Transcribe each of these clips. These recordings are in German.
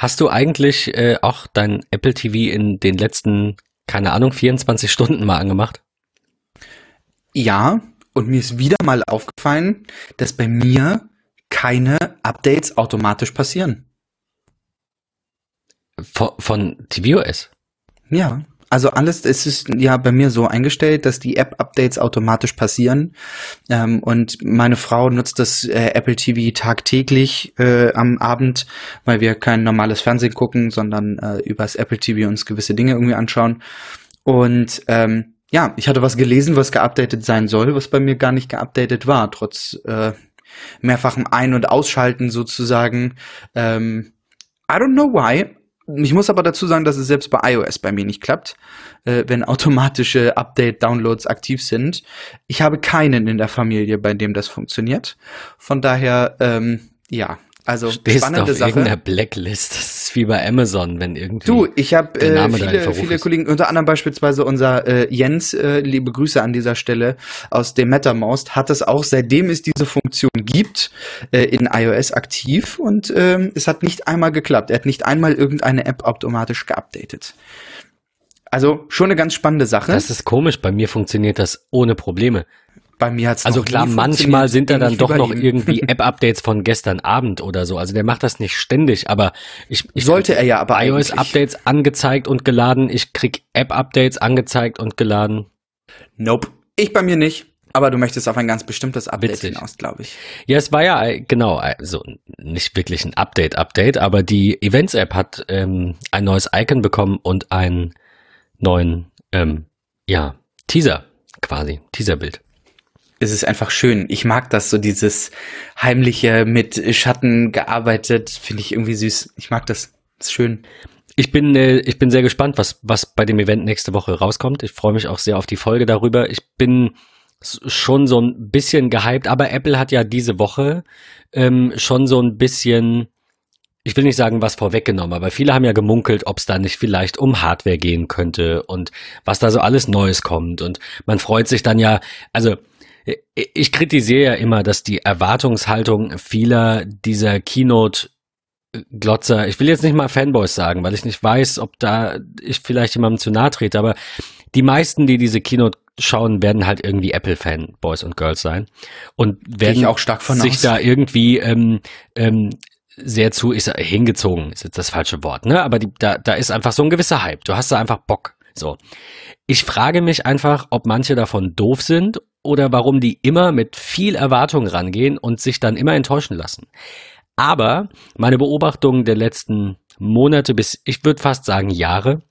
Hast du eigentlich äh, auch dein Apple TV in den letzten, keine Ahnung, 24 Stunden mal angemacht? Ja, und mir ist wieder mal aufgefallen, dass bei mir keine Updates automatisch passieren. Von, von tvOS? Ja. Also alles, es ist ja bei mir so eingestellt, dass die App-Updates automatisch passieren. Ähm, und meine Frau nutzt das äh, Apple TV tagtäglich äh, am Abend, weil wir kein normales Fernsehen gucken, sondern äh, übers Apple TV uns gewisse Dinge irgendwie anschauen. Und ähm, ja, ich hatte was gelesen, was geupdatet sein soll, was bei mir gar nicht geupdatet war, trotz äh, mehrfachem Ein- und Ausschalten sozusagen. Ähm, I don't know why, ich muss aber dazu sagen, dass es selbst bei iOS bei mir nicht klappt, äh, wenn automatische Update-Downloads aktiv sind. Ich habe keinen in der Familie, bei dem das funktioniert. Von daher, ähm, ja, also Stehst spannende auf Sache. irgendeiner Blacklist. Das ist wie bei Amazon, wenn irgendwie. Du, ich habe äh, viele, viele ist. Kollegen, unter anderem beispielsweise unser äh, Jens, äh, liebe Grüße an dieser Stelle aus dem MetaMost, hat es auch seitdem es diese Funktion gibt äh, in iOS aktiv und ähm, es hat nicht einmal geklappt. Er hat nicht einmal irgendeine App automatisch geupdatet. Also schon eine ganz spannende Sache. das ist komisch. Bei mir funktioniert das ohne Probleme. Bei mir hat's Also klar, manchmal sind da dann doch noch irgendwie App-Updates von gestern Abend oder so. Also der macht das nicht ständig, aber ich, ich Sollte er ja aber iOS-Updates angezeigt und geladen. Ich krieg App-Updates angezeigt und geladen. Nope. Ich bei mir nicht. Aber du möchtest auf ein ganz bestimmtes Update Witzig. hinaus, glaube ich. Ja, es war ja äh, genau, also nicht wirklich ein Update-Update, aber die Events-App hat ähm, ein neues Icon bekommen und einen neuen, ähm, ja, Teaser quasi, Teaserbild. Es ist einfach schön. Ich mag das, so dieses heimliche mit Schatten gearbeitet, finde ich irgendwie süß. Ich mag das. Ist schön. Ich bin, äh, ich bin sehr gespannt, was, was bei dem Event nächste Woche rauskommt. Ich freue mich auch sehr auf die Folge darüber. Ich bin schon so ein bisschen gehypt, aber Apple hat ja diese Woche ähm, schon so ein bisschen, ich will nicht sagen, was vorweggenommen, aber viele haben ja gemunkelt, ob es da nicht vielleicht um Hardware gehen könnte und was da so alles Neues kommt. Und man freut sich dann ja, also ich kritisiere ja immer, dass die Erwartungshaltung vieler dieser Keynote Glotzer, ich will jetzt nicht mal Fanboys sagen, weil ich nicht weiß, ob da ich vielleicht jemandem zu nahe trete, aber die meisten, die diese Keynote schauen, werden halt irgendwie Apple-Fanboys und Girls sein und werden auch stark von sich aus. da irgendwie ähm, ähm, sehr zu, ich sag, hingezogen ist jetzt das falsche Wort, ne? Aber die, da, da ist einfach so ein gewisser Hype. Du hast da einfach Bock. So. Ich frage mich einfach, ob manche davon doof sind oder warum die immer mit viel Erwartung rangehen und sich dann immer enttäuschen lassen. Aber meine Beobachtungen der letzten Monate bis, ich würde fast sagen Jahre,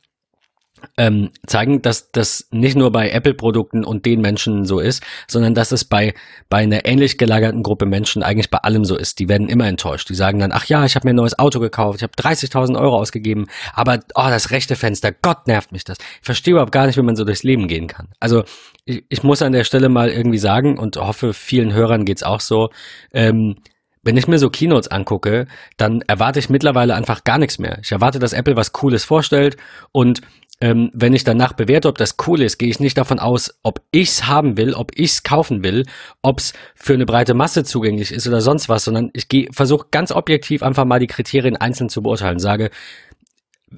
ähm, zeigen, dass das nicht nur bei Apple-Produkten und den Menschen so ist, sondern dass es bei, bei einer ähnlich gelagerten Gruppe Menschen eigentlich bei allem so ist. Die werden immer enttäuscht. Die sagen dann, ach ja, ich habe mir ein neues Auto gekauft, ich habe 30.000 Euro ausgegeben, aber oh, das rechte Fenster, Gott nervt mich das. Ich verstehe überhaupt gar nicht, wie man so durchs Leben gehen kann. Also ich, ich muss an der Stelle mal irgendwie sagen und hoffe, vielen Hörern geht's auch so, ähm, wenn ich mir so Keynotes angucke, dann erwarte ich mittlerweile einfach gar nichts mehr. Ich erwarte, dass Apple was Cooles vorstellt und ähm, wenn ich danach bewerte, ob das cool ist, gehe ich nicht davon aus, ob ich's haben will, ob ich's kaufen will, ob's für eine breite Masse zugänglich ist oder sonst was, sondern ich versuche ganz objektiv einfach mal die Kriterien einzeln zu beurteilen. Sage,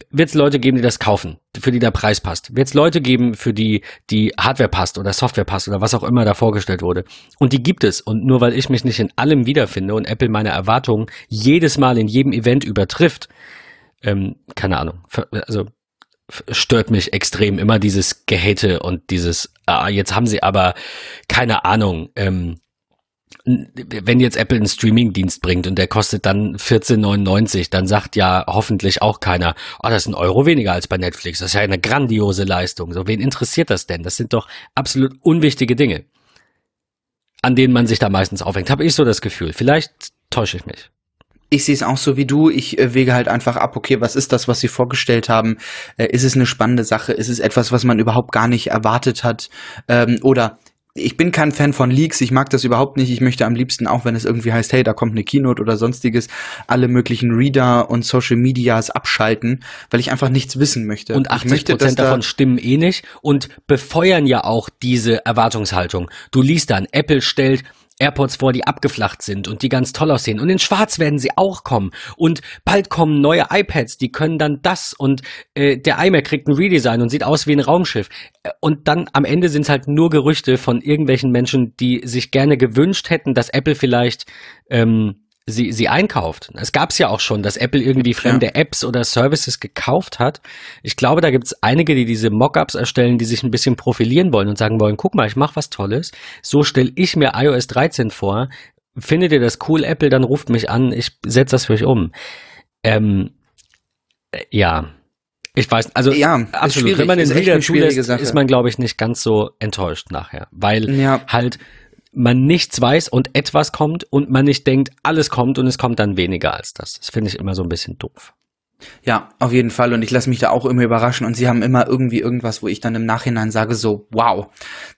wird es Leute geben, die das kaufen, für die der Preis passt? Wird es Leute geben, für die die Hardware passt oder Software passt oder was auch immer da vorgestellt wurde? Und die gibt es. Und nur weil ich mich nicht in allem wiederfinde und Apple meine Erwartungen jedes Mal in jedem Event übertrifft, ähm, keine Ahnung, also stört mich extrem immer dieses Gehate und dieses, ah, jetzt haben sie aber keine Ahnung, ähm, wenn jetzt Apple einen Streaming-Dienst bringt und der kostet dann 14,99, dann sagt ja hoffentlich auch keiner, oh, das ist ein Euro weniger als bei Netflix. Das ist ja eine grandiose Leistung. So, wen interessiert das denn? Das sind doch absolut unwichtige Dinge, an denen man sich da meistens aufhängt. Habe ich so das Gefühl. Vielleicht täusche ich mich. Ich sehe es auch so wie du. Ich äh, wege halt einfach ab, okay, was ist das, was sie vorgestellt haben? Äh, ist es eine spannende Sache? Ist es etwas, was man überhaupt gar nicht erwartet hat? Ähm, oder ich bin kein Fan von Leaks, ich mag das überhaupt nicht. Ich möchte am liebsten, auch wenn es irgendwie heißt, hey, da kommt eine Keynote oder sonstiges, alle möglichen Reader und Social Medias abschalten, weil ich einfach nichts wissen möchte. Und ich 80 möchte, Prozent da- davon stimmen eh nicht und befeuern ja auch diese Erwartungshaltung. Du liest dann, Apple stellt AirPods vor, die abgeflacht sind und die ganz toll aussehen. Und in Schwarz werden sie auch kommen. Und bald kommen neue iPads, die können dann das. Und äh, der iMac kriegt ein Redesign und sieht aus wie ein Raumschiff. Und dann am Ende sind es halt nur Gerüchte von irgendwelchen Menschen, die sich gerne gewünscht hätten, dass Apple vielleicht ähm, sie, sie einkauft. Es gab es ja auch schon, dass Apple irgendwie fremde ja. Apps oder Services gekauft hat. Ich glaube, da gibt es einige, die diese Mockups erstellen, die sich ein bisschen profilieren wollen und sagen wollen, guck mal, ich mache was Tolles. So stelle ich mir iOS 13 vor. Findet ihr das cool, Apple, dann ruft mich an, ich setze das für euch um. Ähm, äh, ja, ich weiß, also ja, absolut. Wenn man den Reader zulässt, ist man, glaube ich, nicht ganz so enttäuscht nachher, weil ja. halt man nichts weiß und etwas kommt und man nicht denkt, alles kommt und es kommt dann weniger als das. Das finde ich immer so ein bisschen doof. Ja, auf jeden Fall. Und ich lasse mich da auch immer überraschen. Und sie haben immer irgendwie irgendwas, wo ich dann im Nachhinein sage, so, wow,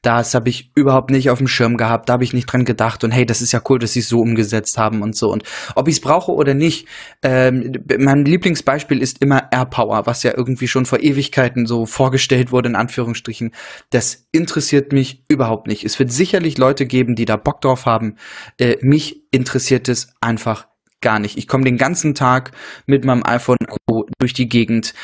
das habe ich überhaupt nicht auf dem Schirm gehabt, da habe ich nicht dran gedacht. Und hey, das ist ja cool, dass sie es so umgesetzt haben und so. Und ob ich es brauche oder nicht, ähm, mein Lieblingsbeispiel ist immer AirPower, was ja irgendwie schon vor Ewigkeiten so vorgestellt wurde, in Anführungsstrichen. Das interessiert mich überhaupt nicht. Es wird sicherlich Leute geben, die da Bock drauf haben. Äh, mich interessiert es einfach gar nicht. Ich komme den ganzen Tag mit meinem iPhone durch die Gegend.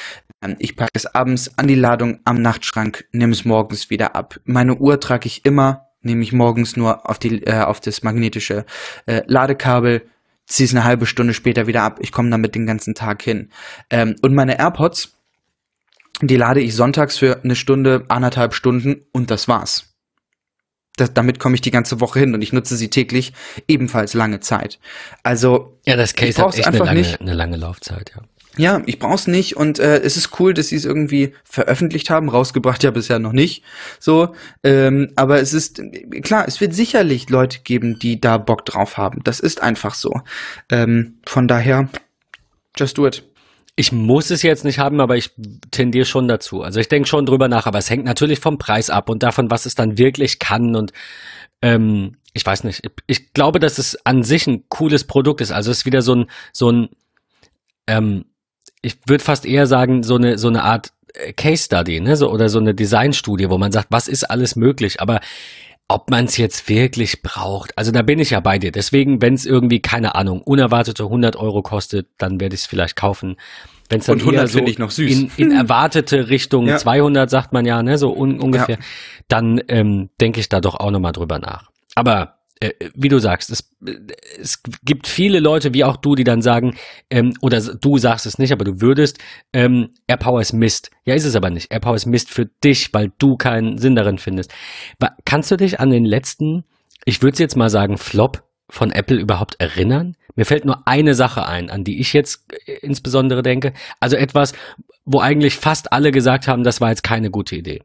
Ähm, ich packe es abends an die Ladung am Nachtschrank, nehme es morgens wieder ab. Meine Uhr trage ich immer, nehme ich morgens nur auf, die, äh, auf das magnetische äh, Ladekabel, ziehe es eine halbe Stunde später wieder ab. Ich komme damit den ganzen Tag hin. Ähm, und meine AirPods, die lade ich sonntags für eine Stunde, anderthalb Stunden und das war's das, damit komme ich die ganze Woche hin und ich nutze sie täglich ebenfalls lange Zeit. Also ja, das Case hat echt einfach eine lange, nicht. eine lange Laufzeit, ja. Ja, ich brauch's nicht und äh, es ist cool, dass sie es irgendwie veröffentlicht haben, rausgebracht ja bisher noch nicht. So, ähm, aber es ist klar, es wird sicherlich Leute geben, die da Bock drauf haben. Das ist einfach so. Ähm, von daher, just do it. Ich muss es jetzt nicht haben, aber ich tendiere schon dazu. Also ich denke schon drüber nach, aber es hängt natürlich vom Preis ab und davon, was es dann wirklich kann. Und ähm, ich weiß nicht. Ich glaube, dass es an sich ein cooles Produkt ist. Also es ist wieder so ein, so ein, ähm, ich würde fast eher sagen, so eine, so eine Art äh, Case Study, ne? So, oder so eine Designstudie, wo man sagt, was ist alles möglich. Aber ob man es jetzt wirklich braucht. Also da bin ich ja bei dir. Deswegen, wenn es irgendwie, keine Ahnung, unerwartete 100 Euro kostet, dann werde ich es vielleicht kaufen. Wenn es dann Und 100 so ich noch süß. In, in erwartete Richtung ja. 200, sagt man ja, ne, so un, ungefähr, ja. dann ähm, denke ich da doch auch nochmal drüber nach. Aber wie du sagst, es, es gibt viele Leute wie auch du, die dann sagen, ähm, oder du sagst es nicht, aber du würdest, ähm, AirPower ist Mist. Ja, ist es aber nicht. AirPower ist Mist für dich, weil du keinen Sinn darin findest. Kannst du dich an den letzten, ich würde jetzt mal sagen, Flop von Apple überhaupt erinnern? Mir fällt nur eine Sache ein, an die ich jetzt äh, insbesondere denke. Also etwas, wo eigentlich fast alle gesagt haben, das war jetzt keine gute Idee.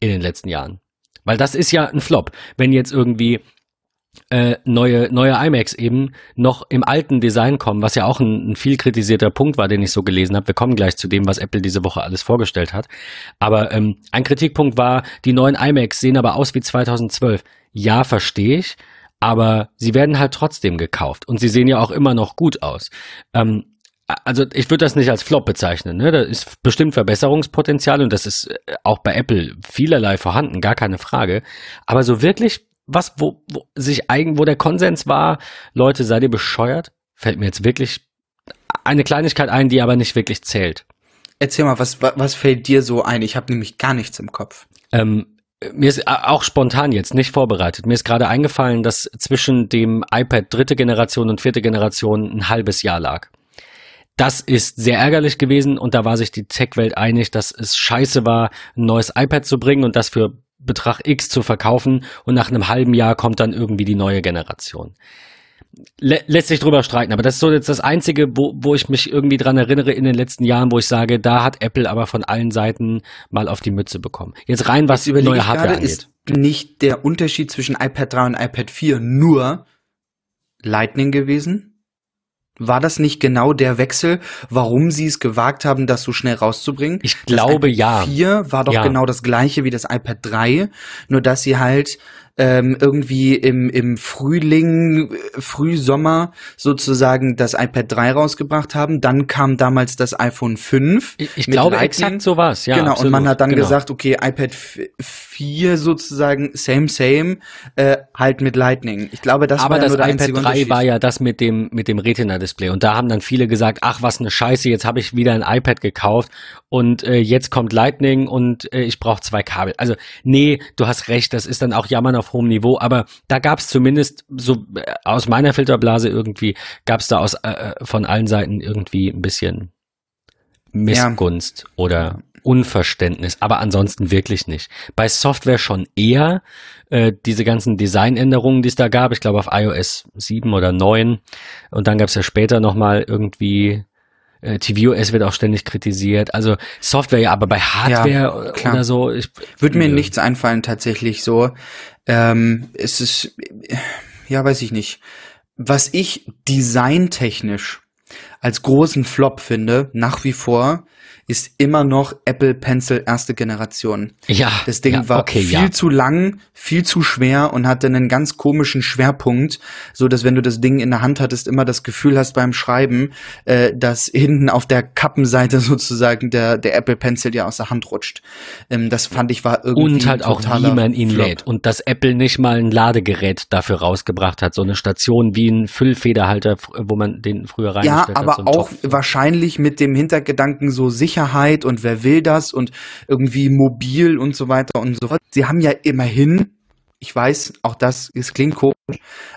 In den letzten Jahren. Weil das ist ja ein Flop. Wenn jetzt irgendwie äh, neue, neue iMacs eben noch im alten Design kommen, was ja auch ein, ein viel kritisierter Punkt war, den ich so gelesen habe. Wir kommen gleich zu dem, was Apple diese Woche alles vorgestellt hat. Aber ähm, ein Kritikpunkt war, die neuen iMacs sehen aber aus wie 2012. Ja, verstehe ich, aber sie werden halt trotzdem gekauft und sie sehen ja auch immer noch gut aus. Ähm, also ich würde das nicht als Flop bezeichnen. Ne? Da ist bestimmt Verbesserungspotenzial und das ist äh, auch bei Apple vielerlei vorhanden, gar keine Frage. Aber so wirklich was, wo, wo sich eigen, wo der Konsens war, Leute, seid ihr bescheuert? Fällt mir jetzt wirklich eine Kleinigkeit ein, die aber nicht wirklich zählt. Erzähl mal, was, was fällt dir so ein? Ich habe nämlich gar nichts im Kopf. Ähm, mir ist auch spontan jetzt nicht vorbereitet. Mir ist gerade eingefallen, dass zwischen dem iPad dritte Generation und vierte Generation ein halbes Jahr lag. Das ist sehr ärgerlich gewesen und da war sich die Tech-Welt einig, dass es scheiße war, ein neues iPad zu bringen und das für Betrag X zu verkaufen und nach einem halben Jahr kommt dann irgendwie die neue Generation. Lä lässt sich drüber streiten, aber das ist so jetzt das Einzige, wo, wo ich mich irgendwie dran erinnere in den letzten Jahren, wo ich sage, da hat Apple aber von allen Seiten mal auf die Mütze bekommen. Jetzt rein, was jetzt neue Hardware angeht. Ist nicht der Unterschied zwischen iPad 3 und iPad 4 nur Lightning gewesen? War das nicht genau der Wechsel, warum sie es gewagt haben, das so schnell rauszubringen? Ich glaube das ja. 4 war doch ja. genau das gleiche wie das iPad 3, nur dass sie halt ähm, irgendwie im, im Frühling, Frühsommer sozusagen das iPad 3 rausgebracht haben. Dann kam damals das iPhone 5. Ich, ich glaube, Lightning. exakt so war's, ja. Genau, absolut. und man hat dann genau. gesagt, okay, iPad 4 sozusagen, same, same, äh, halt mit Lightning. Ich glaube, das Aber war das ja iPad 3 war ja das mit dem, mit dem Retina-Display. Und da haben dann viele gesagt, ach, was eine Scheiße, jetzt habe ich wieder ein iPad gekauft und äh, jetzt kommt Lightning und äh, ich brauche zwei Kabel. Also, nee, du hast recht, das ist dann auch Jammern auf hohem Niveau, aber da gab es zumindest so äh, aus meiner Filterblase irgendwie, gab es da aus äh, äh, von allen Seiten irgendwie ein bisschen Missgunst ja. oder Unverständnis, aber ansonsten wirklich nicht. Bei Software schon eher äh, diese ganzen Designänderungen, die es da gab, ich glaube auf iOS 7 oder 9 und dann gab es ja später nochmal irgendwie äh, tvOS wird auch ständig kritisiert. Also Software ja, aber bei Hardware ja, oder so. Ich, Würde mir nichts einfallen tatsächlich so. Ähm, es ist, ja, weiß ich nicht. Was ich designtechnisch als großen Flop finde, nach wie vor, ist immer noch Apple Pencil erste Generation. Ja. Das Ding ja, war okay, viel ja. zu lang, viel zu schwer und hatte einen ganz komischen Schwerpunkt, so dass wenn du das Ding in der Hand hattest, immer das Gefühl hast beim Schreiben, äh, dass hinten auf der Kappenseite sozusagen der, der Apple Pencil ja aus der Hand rutscht. Ähm, das fand ich war irgendwie Und halt auch, wie man ihn Flop. lädt. Und dass Apple nicht mal ein Ladegerät dafür rausgebracht hat, so eine Station wie ein Füllfederhalter, wo man den früher reingestellt ja, aber hat. So auch Topf. wahrscheinlich mit dem Hintergedanken so sicher Sicherheit und wer will das und irgendwie mobil und so weiter und so fort. Sie haben ja immerhin ich weiß, auch das, es klingt komisch,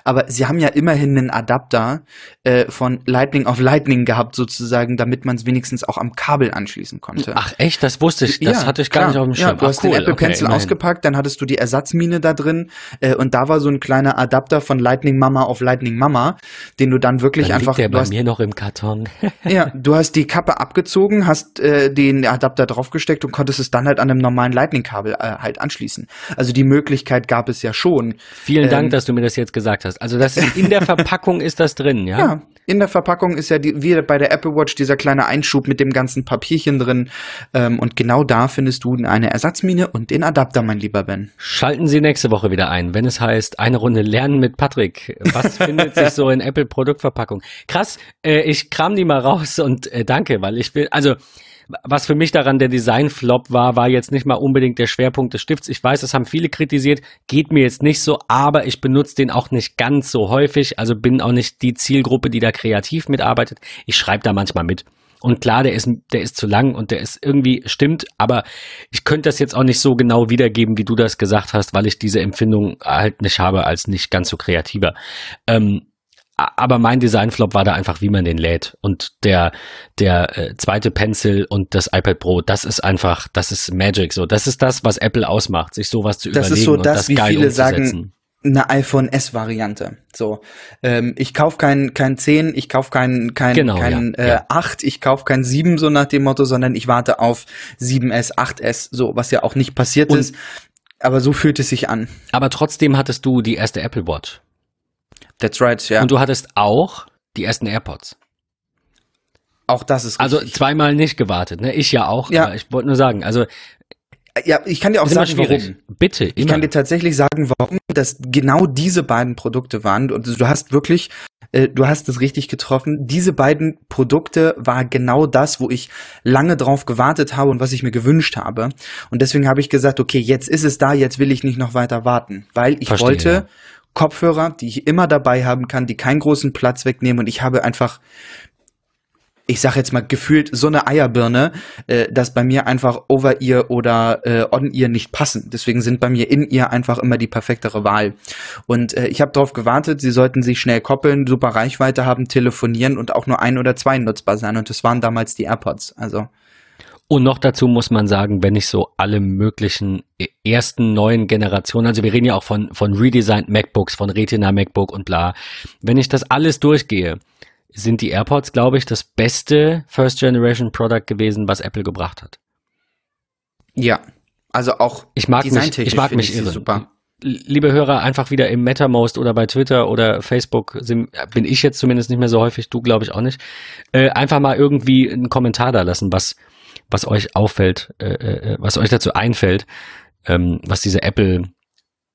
aber sie haben ja immerhin einen Adapter äh, von Lightning auf Lightning gehabt, sozusagen, damit man es wenigstens auch am Kabel anschließen konnte. Ach echt, das wusste ich, das ja, hatte ich gar klar. nicht auf dem Schirm. Ja, du Ach, hast cool. den Apple Pencil okay, ausgepackt, dann hattest du die Ersatzmine da drin äh, und da war so ein kleiner Adapter von Lightning Mama auf Lightning Mama, den du dann wirklich dann einfach. Liegt der bei hast, mir noch im Karton. ja, du hast die Kappe abgezogen, hast äh, den Adapter draufgesteckt und konntest es dann halt an einem normalen Lightning-Kabel äh, halt anschließen. Also die Möglichkeit gab es ja schon. Vielen ähm, Dank, dass du mir das jetzt gesagt hast. Also das in der Verpackung ist das drin, ja? Ja, in der Verpackung ist ja die, wie bei der Apple Watch dieser kleine Einschub mit dem ganzen Papierchen drin. Ähm, und genau da findest du eine Ersatzmine und den Adapter, mein lieber Ben. Schalten Sie nächste Woche wieder ein, wenn es heißt, eine Runde lernen mit Patrick. Was findet sich so in Apple Produktverpackung? Krass, äh, ich kram die mal raus und äh, danke, weil ich will, also was für mich daran der Design-Flop war, war jetzt nicht mal unbedingt der Schwerpunkt des Stifts. Ich weiß, das haben viele kritisiert, geht mir jetzt nicht so, aber ich benutze den auch nicht ganz so häufig, also bin auch nicht die Zielgruppe, die da kreativ mitarbeitet. Ich schreibe da manchmal mit. Und klar, der ist, der ist zu lang und der ist irgendwie stimmt, aber ich könnte das jetzt auch nicht so genau wiedergeben, wie du das gesagt hast, weil ich diese Empfindung halt nicht habe als nicht ganz so kreativer. Ähm, aber mein Designflop war da einfach, wie man den lädt. Und der, der äh, zweite Pencil und das iPad Pro, das ist einfach, das ist Magic. So, das ist das, was Apple ausmacht, sich sowas zu das überlegen ist so das, das wie geil viele umzusetzen. Sagen, eine iPhone S Variante. So, ähm, ich kauf kein kein 10, ich kauf kein kein genau, kein ja, äh, ja. 8, ich kauf kein 7 so nach dem Motto, sondern ich warte auf 7S, 8S, so was ja auch nicht passiert Und- ist, aber so fühlt es sich an. Aber trotzdem hattest du die erste Apple Watch. That's right, ja. Und du hattest auch die ersten AirPods. auch das ist Also richtig. zweimal nicht gewartet, ne? Ich ja auch, Ja. ich wollte nur sagen, also ja, ich kann dir auch sagen, warum. Bitte, Ich immer. kann dir tatsächlich sagen, warum das genau diese beiden Produkte waren. Und du hast wirklich, äh, du hast es richtig getroffen. Diese beiden Produkte war genau das, wo ich lange drauf gewartet habe und was ich mir gewünscht habe. Und deswegen habe ich gesagt, okay, jetzt ist es da, jetzt will ich nicht noch weiter warten, weil ich Verstehe, wollte. Kopfhörer, die ich immer dabei haben kann, die keinen großen Platz wegnehmen. Und ich habe einfach ich sag jetzt mal gefühlt so eine Eierbirne, äh, dass bei mir einfach Over-Ear oder äh, On-Ear nicht passen. Deswegen sind bei mir In-Ear einfach immer die perfektere Wahl. Und äh, ich habe darauf gewartet, sie sollten sich schnell koppeln, super Reichweite haben, telefonieren und auch nur ein oder zwei nutzbar sein. Und das waren damals die AirPods. Also Und noch dazu muss man sagen, wenn ich so alle möglichen e- ersten neuen Generationen, also wir reden ja auch von, von redesigned MacBooks, von Retina MacBook und bla, wenn ich das alles durchgehe, sind die AirPods, glaube ich, das beste First Generation Product gewesen, was Apple gebracht hat. ja, also auch Ich mag mich, ich mag mich irren. super. Liebe Hörer, einfach wieder im MetaMost oder bei Twitter oder Facebook sind, bin ich jetzt zumindest nicht mehr so häufig, du glaube ich auch nicht. Äh, einfach mal irgendwie einen Kommentar da lassen, was, was euch auffällt, äh, äh, was euch dazu einfällt, ähm, was diese Apple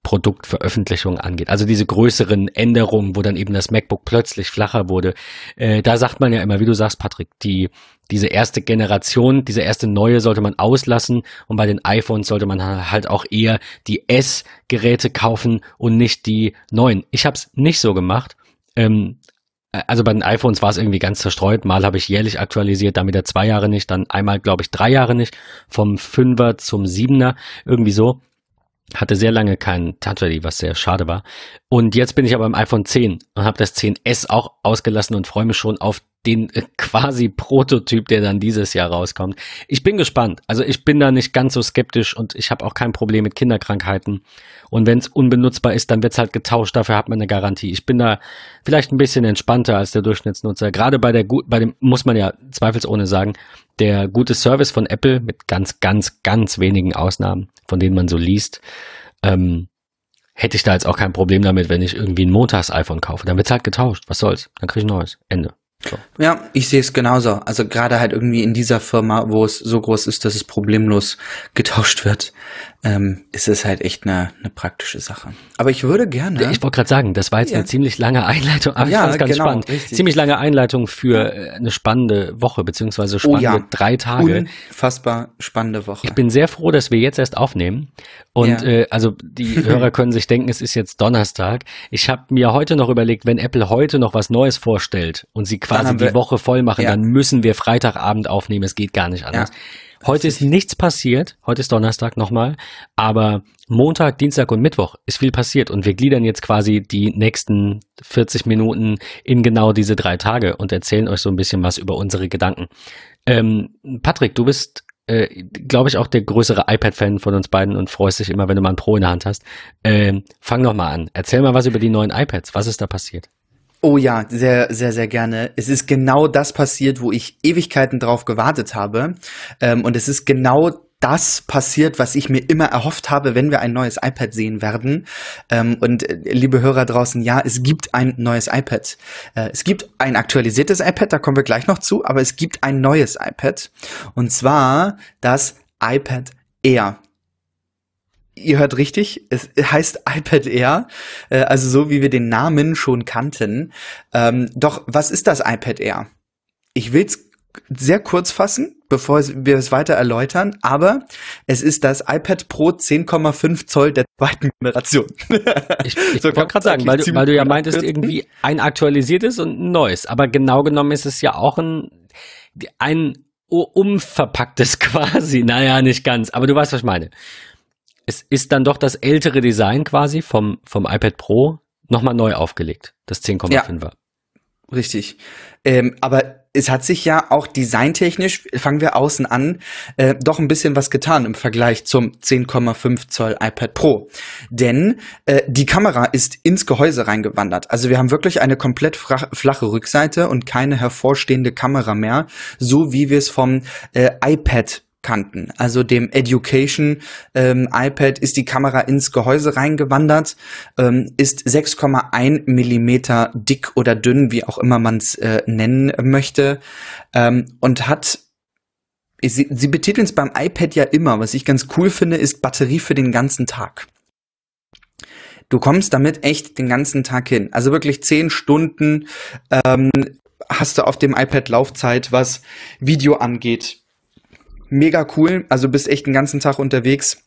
Produktveröffentlichung angeht. Also diese größeren Änderungen, wo dann eben das MacBook plötzlich flacher wurde. Äh, da sagt man ja immer, wie du sagst, Patrick, die, diese erste Generation, diese erste neue sollte man auslassen und bei den iPhones sollte man halt auch eher die S-Geräte kaufen und nicht die neuen. Ich habe es nicht so gemacht. Ähm, also bei den iPhones war es irgendwie ganz zerstreut. Mal habe ich jährlich aktualisiert, damit er zwei Jahre nicht, dann einmal, glaube ich, drei Jahre nicht. Vom Fünfer zum Siebener, irgendwie so. Hatte sehr lange keinen Touch ID, was sehr schade war. Und jetzt bin ich aber im iPhone 10 und habe das 10S auch ausgelassen und freue mich schon auf den äh, quasi Prototyp, der dann dieses Jahr rauskommt. Ich bin gespannt. Also ich bin da nicht ganz so skeptisch und ich habe auch kein Problem mit Kinderkrankheiten. Und wenn es unbenutzbar ist, dann wird es halt getauscht. Dafür hat man eine Garantie. Ich bin da vielleicht ein bisschen entspannter als der Durchschnittsnutzer. Gerade bei der bei dem muss man ja zweifelsohne sagen, der gute Service von Apple mit ganz, ganz, ganz wenigen Ausnahmen, von denen man so liest, ähm, hätte ich da jetzt auch kein Problem damit, wenn ich irgendwie ein Montags-iPhone kaufe. Dann wird's halt getauscht. Was soll's? Dann krieg ich ein neues. Ende. So. Ja, ich sehe es genauso. Also gerade halt irgendwie in dieser Firma, wo es so groß ist, dass es problemlos getauscht wird, ähm, ist es halt echt eine, eine praktische Sache. Aber ich würde gerne. Ich wollte gerade sagen, das war jetzt ja. eine ziemlich lange Einleitung, aber ja, ich fand ganz genau, spannend. Richtig. Ziemlich lange Einleitung für äh, eine spannende Woche, beziehungsweise spannende oh ja. drei Tage. Unfassbar spannende Woche. Ich bin sehr froh, dass wir jetzt erst aufnehmen. Und äh, also die Hörer können sich denken, es ist jetzt Donnerstag. Ich habe mir heute noch überlegt, wenn Apple heute noch was Neues vorstellt und sie quasi die Woche voll machen, dann müssen wir Freitagabend aufnehmen. Es geht gar nicht anders. Heute ist nichts passiert. Heute ist Donnerstag nochmal. Aber Montag, Dienstag und Mittwoch ist viel passiert. Und wir gliedern jetzt quasi die nächsten 40 Minuten in genau diese drei Tage und erzählen euch so ein bisschen was über unsere Gedanken. Ähm, Patrick, du bist, äh, glaube ich, auch der größere iPad-Fan von uns beiden und freust dich immer, wenn du mal ein Pro in der Hand hast. Ähm, fang doch mal an. Erzähl mal was über die neuen iPads. Was ist da passiert? Oh ja, sehr, sehr, sehr gerne. Es ist genau das passiert, wo ich Ewigkeiten drauf gewartet habe. Ähm, und es ist genau das passiert, was ich mir immer erhofft habe, wenn wir ein neues iPad sehen werden. Ähm, und äh, liebe Hörer draußen, ja, es gibt ein neues iPad. Äh, es gibt ein aktualisiertes iPad, da kommen wir gleich noch zu, aber es gibt ein neues iPad. Und zwar das iPad Air. Ihr hört richtig, es heißt iPad Air, äh, also so wie wir den Namen schon kannten. Ähm, doch was ist das iPad Air? Ich will es sehr kurz fassen, bevor wir es weiter erläutern, aber es ist das iPad Pro 10,5 Zoll der zweiten Generation. Ich, ich so wollte gerade sagen, weil du, weil du ja meintest, irgendwie ein aktualisiertes und ein neues, aber genau genommen ist es ja auch ein, ein umverpacktes quasi, naja, nicht ganz, aber du weißt, was ich meine es ist dann doch das ältere Design quasi vom, vom iPad Pro nochmal neu aufgelegt, das 10,5er. Ja, richtig. Ähm, aber es hat sich ja auch designtechnisch, fangen wir außen an, äh, doch ein bisschen was getan im Vergleich zum 10,5 Zoll iPad Pro. Denn äh, die Kamera ist ins Gehäuse reingewandert. Also wir haben wirklich eine komplett flache Rückseite und keine hervorstehende Kamera mehr, so wie wir es vom äh, iPad kannten. Also dem Education ähm, iPad ist die Kamera ins Gehäuse reingewandert, ähm, ist 6,1 Millimeter dick oder dünn, wie auch immer man es äh, nennen möchte, ähm, und hat Sie, sie betiteln es beim iPad ja immer. Was ich ganz cool finde, ist Batterie für den ganzen Tag. Du kommst damit echt den ganzen Tag hin. Also wirklich zehn Stunden ähm, hast du auf dem iPad Laufzeit, was Video angeht mega cool. Also bist echt den ganzen Tag unterwegs.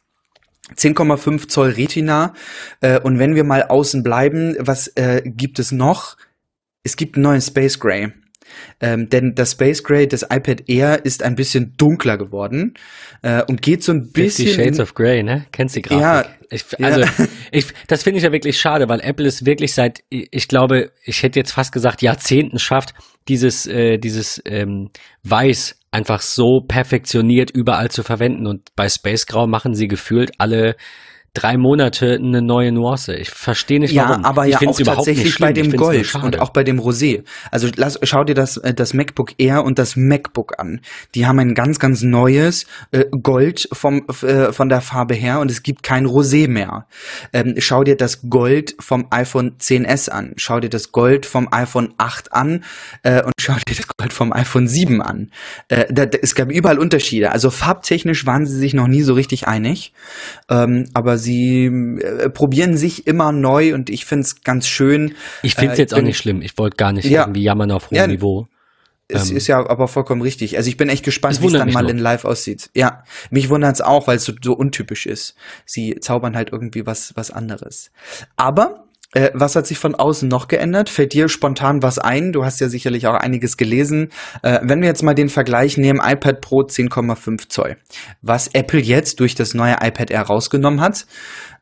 10,5 Zoll Retina. Äh, und wenn wir mal außen bleiben, was äh, gibt es noch? Es gibt einen neuen Space Gray. Ähm, denn das Space Gray des iPad Air ist ein bisschen dunkler geworden äh, und geht so ein bisschen. Fifty Shades of Grey, ne? Kennst du die Grafik? Ja, ich, also, ja. ich, das finde ich ja wirklich schade, weil Apple es wirklich seit, ich glaube, ich hätte jetzt fast gesagt, Jahrzehnten schafft, dieses, äh, dieses ähm, Weiß einfach so perfektioniert überall zu verwenden. Und bei Space Grau machen sie gefühlt alle drei Monate eine neue Nuance. Ich verstehe nicht ja, warum. aber ich ja auch tatsächlich bei dem Gold und auch bei dem Rosé. Also lass, schau dir das, äh, das MacBook Air und das MacBook an. Die haben ein ganz, ganz neues äh, Gold vom, äh, von der Farbe her und es gibt kein Rosé mehr. Ähm, schau dir das Gold vom iPhone 10s an. Schau dir das Gold vom iPhone 8 an äh, und schau dir das Gold vom iPhone 7 an. Äh, da, da, es gab überall Unterschiede. Also farbtechnisch waren sie sich noch nie so richtig einig. Ähm, aber sie äh, probieren sich immer neu und ich finde es ganz schön. Ich finde es Äh, jetzt auch bin- nicht schlimm. Ich wollte gar nicht Ja. irgendwie jammern auf hohem Ja, Niveau. Es Ähm, ist ja aber vollkommen richtig. Also ich bin echt Es gespannt, wie es dann mal nur. in Live aussieht. Ja, mich wundert es auch, weil es so, so untypisch ist. Sie zaubern halt irgendwie was, was anderes. Aber äh, was hat sich von außen noch geändert? Fällt dir spontan was ein? Du hast ja sicherlich auch einiges gelesen. Äh, wenn wir jetzt mal den Vergleich nehmen, iPad Pro 10,5 Zoll, was Apple jetzt durch das neue iPad Air rausgenommen hat.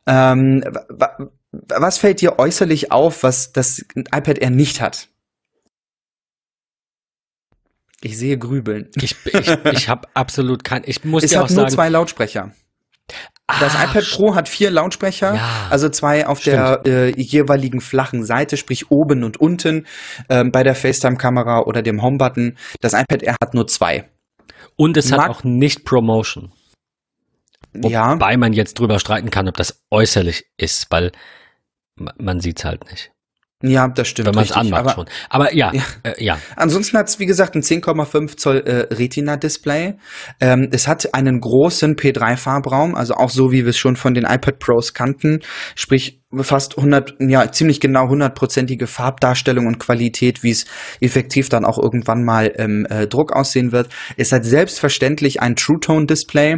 Ähm, wa- wa- was fällt dir äußerlich auf, was das iPad Air nicht hat? Ich sehe Grübeln. Ich, ich, ich habe absolut kein. Ich muss Es dir auch hat nur sagen. zwei Lautsprecher. Das Ah, iPad Pro hat vier Lautsprecher, Ja. also zwei auf der äh, jeweiligen flachen Seite, sprich oben und unten ähm, bei der FaceTime-Kamera oder dem Home-Button. Das iPad Air hat nur zwei. Und es hat Mag- auch nicht Promotion. Ja, Wobei man jetzt drüber streiten kann, ob das äußerlich ist, weil ma- man sieht's halt nicht. Ja, das stimmt. wenn man es anmacht Aber schon. Aber ja, Ja. Äh, ja. Ansonsten hat es, wie gesagt, ein 10,5 Zoll äh, Retina-Display. Ähm, es hat einen großen P3-Farbraum, also auch so, wie wir es schon von den iPad Pros kannten. Sprich, fast 100, ja, ziemlich genau hundertprozentige Farbdarstellung und Qualität, wie es effektiv dann auch irgendwann mal im äh, Druck aussehen wird. Es hat selbstverständlich ein True Tone Display.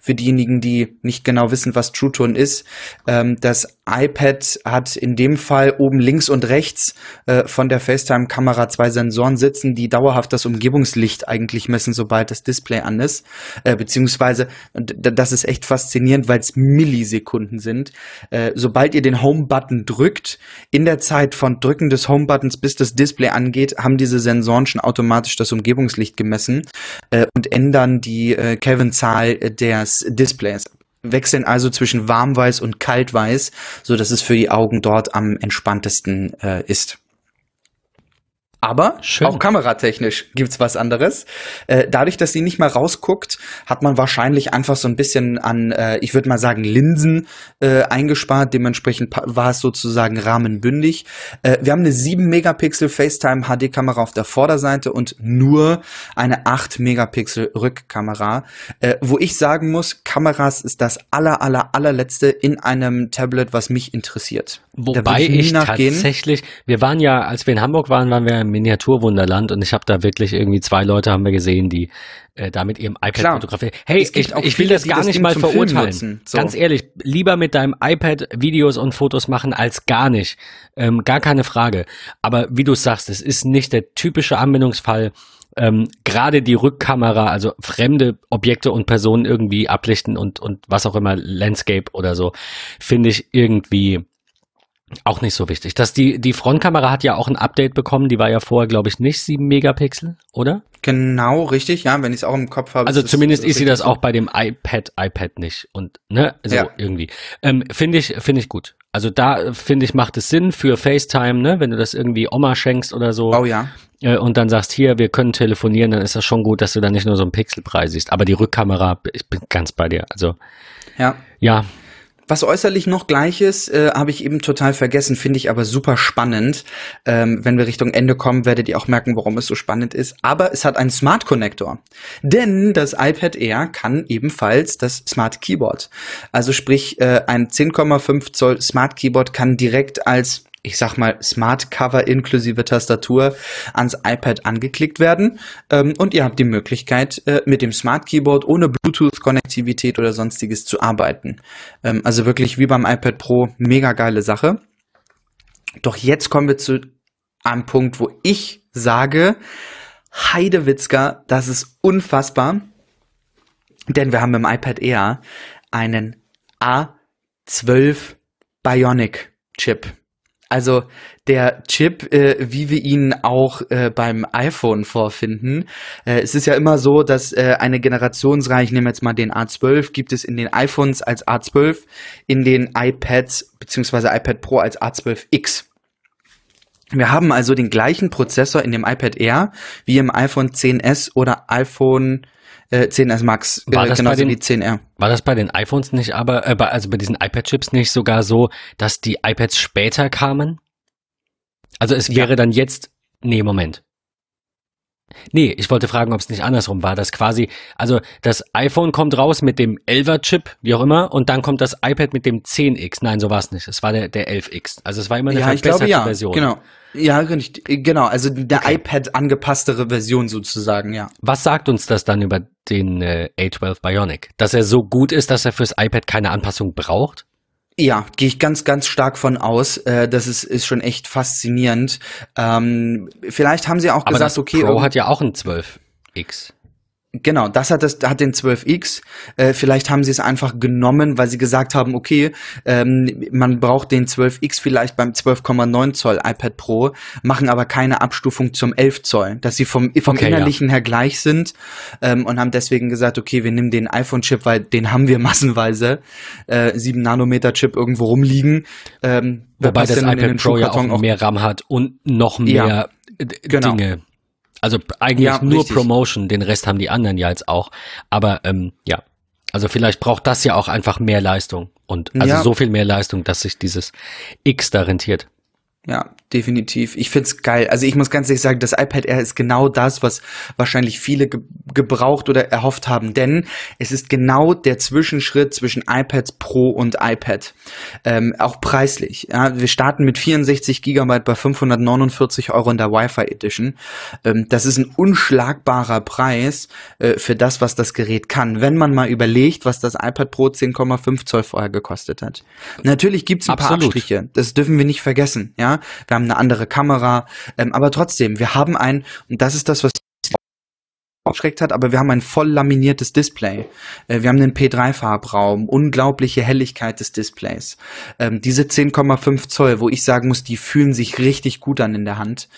Für diejenigen, die nicht genau wissen, was True Tone ist, ähm, das iPad hat in dem Fall oben links und rechts äh, von der FaceTime-Kamera zwei Sensoren sitzen, die dauerhaft das Umgebungslicht eigentlich messen, sobald das Display an ist. Äh, beziehungsweise, das ist echt faszinierend, weil es Millisekunden sind. Äh, sobald ihr den Home-Button drückt, in der Zeit von Drücken des Home-Buttons bis das Display angeht, haben diese Sensoren schon automatisch das Umgebungslicht gemessen äh, und ändern die äh, Kelvin-Zahl äh, des Displays. Wechseln also zwischen warmweiß und kaltweiß, so dass es für die Augen dort am entspanntesten äh, ist. Aber Schön. auch kameratechnisch gibt's was anderes. Äh, dadurch, dass sie nicht mal rausguckt, hat man wahrscheinlich einfach so ein bisschen an, äh, ich würde mal sagen, Linsen äh, eingespart. Dementsprechend war es sozusagen rahmenbündig. Äh, wir haben eine 7 Megapixel FaceTime HD-Kamera auf der Vorderseite und nur eine 8 Megapixel Rückkamera. Äh, wo ich sagen muss, Kameras ist das aller, aller, allerletzte in einem Tablet, was mich interessiert. Wobei nie ich tatsächlich, wir waren ja, als wir in Hamburg waren, waren wir im Miniaturwunderland und ich habe da wirklich irgendwie zwei Leute haben wir gesehen, die äh, da mit ihrem iPad Klar. fotografieren. Hey, ich, ich will viele, das die gar das nicht mal verurteilen. So. Ganz ehrlich, lieber mit deinem iPad Videos und Fotos machen als gar nicht. Ähm, gar keine Frage. Aber wie du sagst, es ist nicht der typische Anwendungsfall. Ähm, Gerade die Rückkamera, also fremde Objekte und Personen irgendwie ablichten und, und was auch immer, Landscape oder so, finde ich irgendwie auch nicht so wichtig. Dass die, die Frontkamera hat ja auch ein Update bekommen, die war ja vorher, glaube ich, nicht 7 Megapixel, oder? Genau, richtig, ja, wenn ich es auch im Kopf habe. Also ist es- zumindest ist sie das auch bei dem iPad, iPad nicht. Und, ne, so Ja. irgendwie. Ähm, finde ich, finde ich gut. Also da, finde ich, macht es Sinn für FaceTime, ne, wenn du das irgendwie Oma schenkst oder so. so. Oh ja. äh, und dann sagst, hier, wir können telefonieren, dann ist das schon gut, dass du da nicht nur so einen Pixelpreis siehst. Aber die Rückkamera, ich bin ganz bei dir. Also, Ja. ja, Was äußerlich noch gleich ist, äh, habe ich eben total vergessen, finde ich aber super spannend. Ähm, wenn wir Richtung Ende kommen, werdet ihr auch merken, warum es so spannend ist. Aber es hat einen Smart Connector. Denn das iPad Air kann ebenfalls das Smart Keyboard. Also sprich, äh, ein 10,5 Zoll Smart Keyboard kann direkt als ich sag mal, Smart Cover inklusive Tastatur ans iPad angeklickt werden. Ähm, und ihr habt die Möglichkeit, äh, mit dem Smart Keyboard ohne Bluetooth-Konnektivität oder sonstiges zu arbeiten. Ähm, also wirklich wie beim iPad Pro, mega geile Sache. Doch jetzt kommen wir zu einem Punkt, wo ich sage, Heidewitzka, das ist unfassbar. Denn wir haben im iPad Air einen A12 Bionic Chip. Also der Chip, äh, wie wir ihn auch äh, beim iPhone vorfinden. Äh, es ist ja immer so, dass äh, eine Generationsreihe, ich nehme jetzt mal den A12, gibt es in den iPhones als A12, in den iPads beziehungsweise iPad Pro als A12X. Wir haben also den gleichen Prozessor in dem iPad Air wie im iPhone 10s oder iPhone äh, 10s Max, War äh, das bei genauso den- wie 10R. War das bei den iPhones nicht, aber äh, bei, also bei diesen iPad-Chips nicht sogar so, dass die iPads später kamen? Also es Ja. wäre dann jetzt, nee, Moment. Nee, ich wollte fragen, ob es nicht andersrum war, dass quasi, also das iPhone kommt raus mit dem 11er Chip, wie auch immer, und dann kommt das iPad mit dem 10X. Nein, so war es nicht. Es war der, der 11X. Also es war immer eine ja, verbesserte glaube, ja, Version. Genau. Ja, richtig, genau. Also der Okay. iPad angepasstere Version sozusagen, ja. Was sagt uns das dann über den äh, A12 Bionic? Dass er so gut ist, dass er fürs iPad keine Anpassung braucht? Ja, gehe ich ganz, ganz stark von aus. Äh, das ist, ist schon echt faszinierend. Ähm, vielleicht haben sie auch Aber gesagt, das okay, Pro hat ja auch ein 12X. Genau, das hat das hat den 12X. Äh, vielleicht haben sie es einfach genommen, weil sie gesagt haben, okay, ähm, man braucht den 12X vielleicht beim 12,9 Zoll iPad Pro, machen aber keine Abstufung zum 11 Zoll, dass sie vom vom Okay, ja. innerlichen her gleich sind ähm, und haben deswegen gesagt, okay, wir nehmen den iPhone-Chip, weil den haben wir massenweise, äh, 7 Nanometer Chip irgendwo rumliegen. Ähm, Wobei das iPad Pro ja auch Schuhkarton mehr RAM hat und noch Ja, mehr d- genau. Dinge. Also eigentlich Ja, nur richtig. Promotion, den Rest haben die anderen ja jetzt auch. Aber ähm, ja, also vielleicht braucht das ja auch einfach mehr Leistung. Und also Ja. so viel mehr Leistung, dass sich dieses X da rentiert. Ja, definitiv. Ich find's geil. Also ich muss ganz ehrlich sagen, das iPad Air ist genau das, was wahrscheinlich viele ge gebraucht oder erhofft haben. Denn es ist genau der Zwischenschritt zwischen iPads Pro und iPad. Ähm, auch preislich. Ja, wir starten mit 64 Gigabyte bei 549 Euro in der Wi-Fi Edition. Ähm, das ist ein unschlagbarer Preis äh, für das, was das Gerät kann. Wenn man mal überlegt, was das iPad Pro 10,5 Zoll vorher gekostet hat. Natürlich gibt's ein paar Absolut. Abstriche. Das dürfen wir nicht vergessen. Ja, wir haben eine andere Kamera, ähm, aber trotzdem, wir haben ein, und das ist das, was aufschreckt hat, aber wir haben ein voll laminiertes Display. Äh, wir haben einen P3-Farbraum, unglaubliche Helligkeit des Displays. Ähm, diese 10,5 Zoll, wo ich sagen muss, die fühlen sich richtig gut an in der Hand.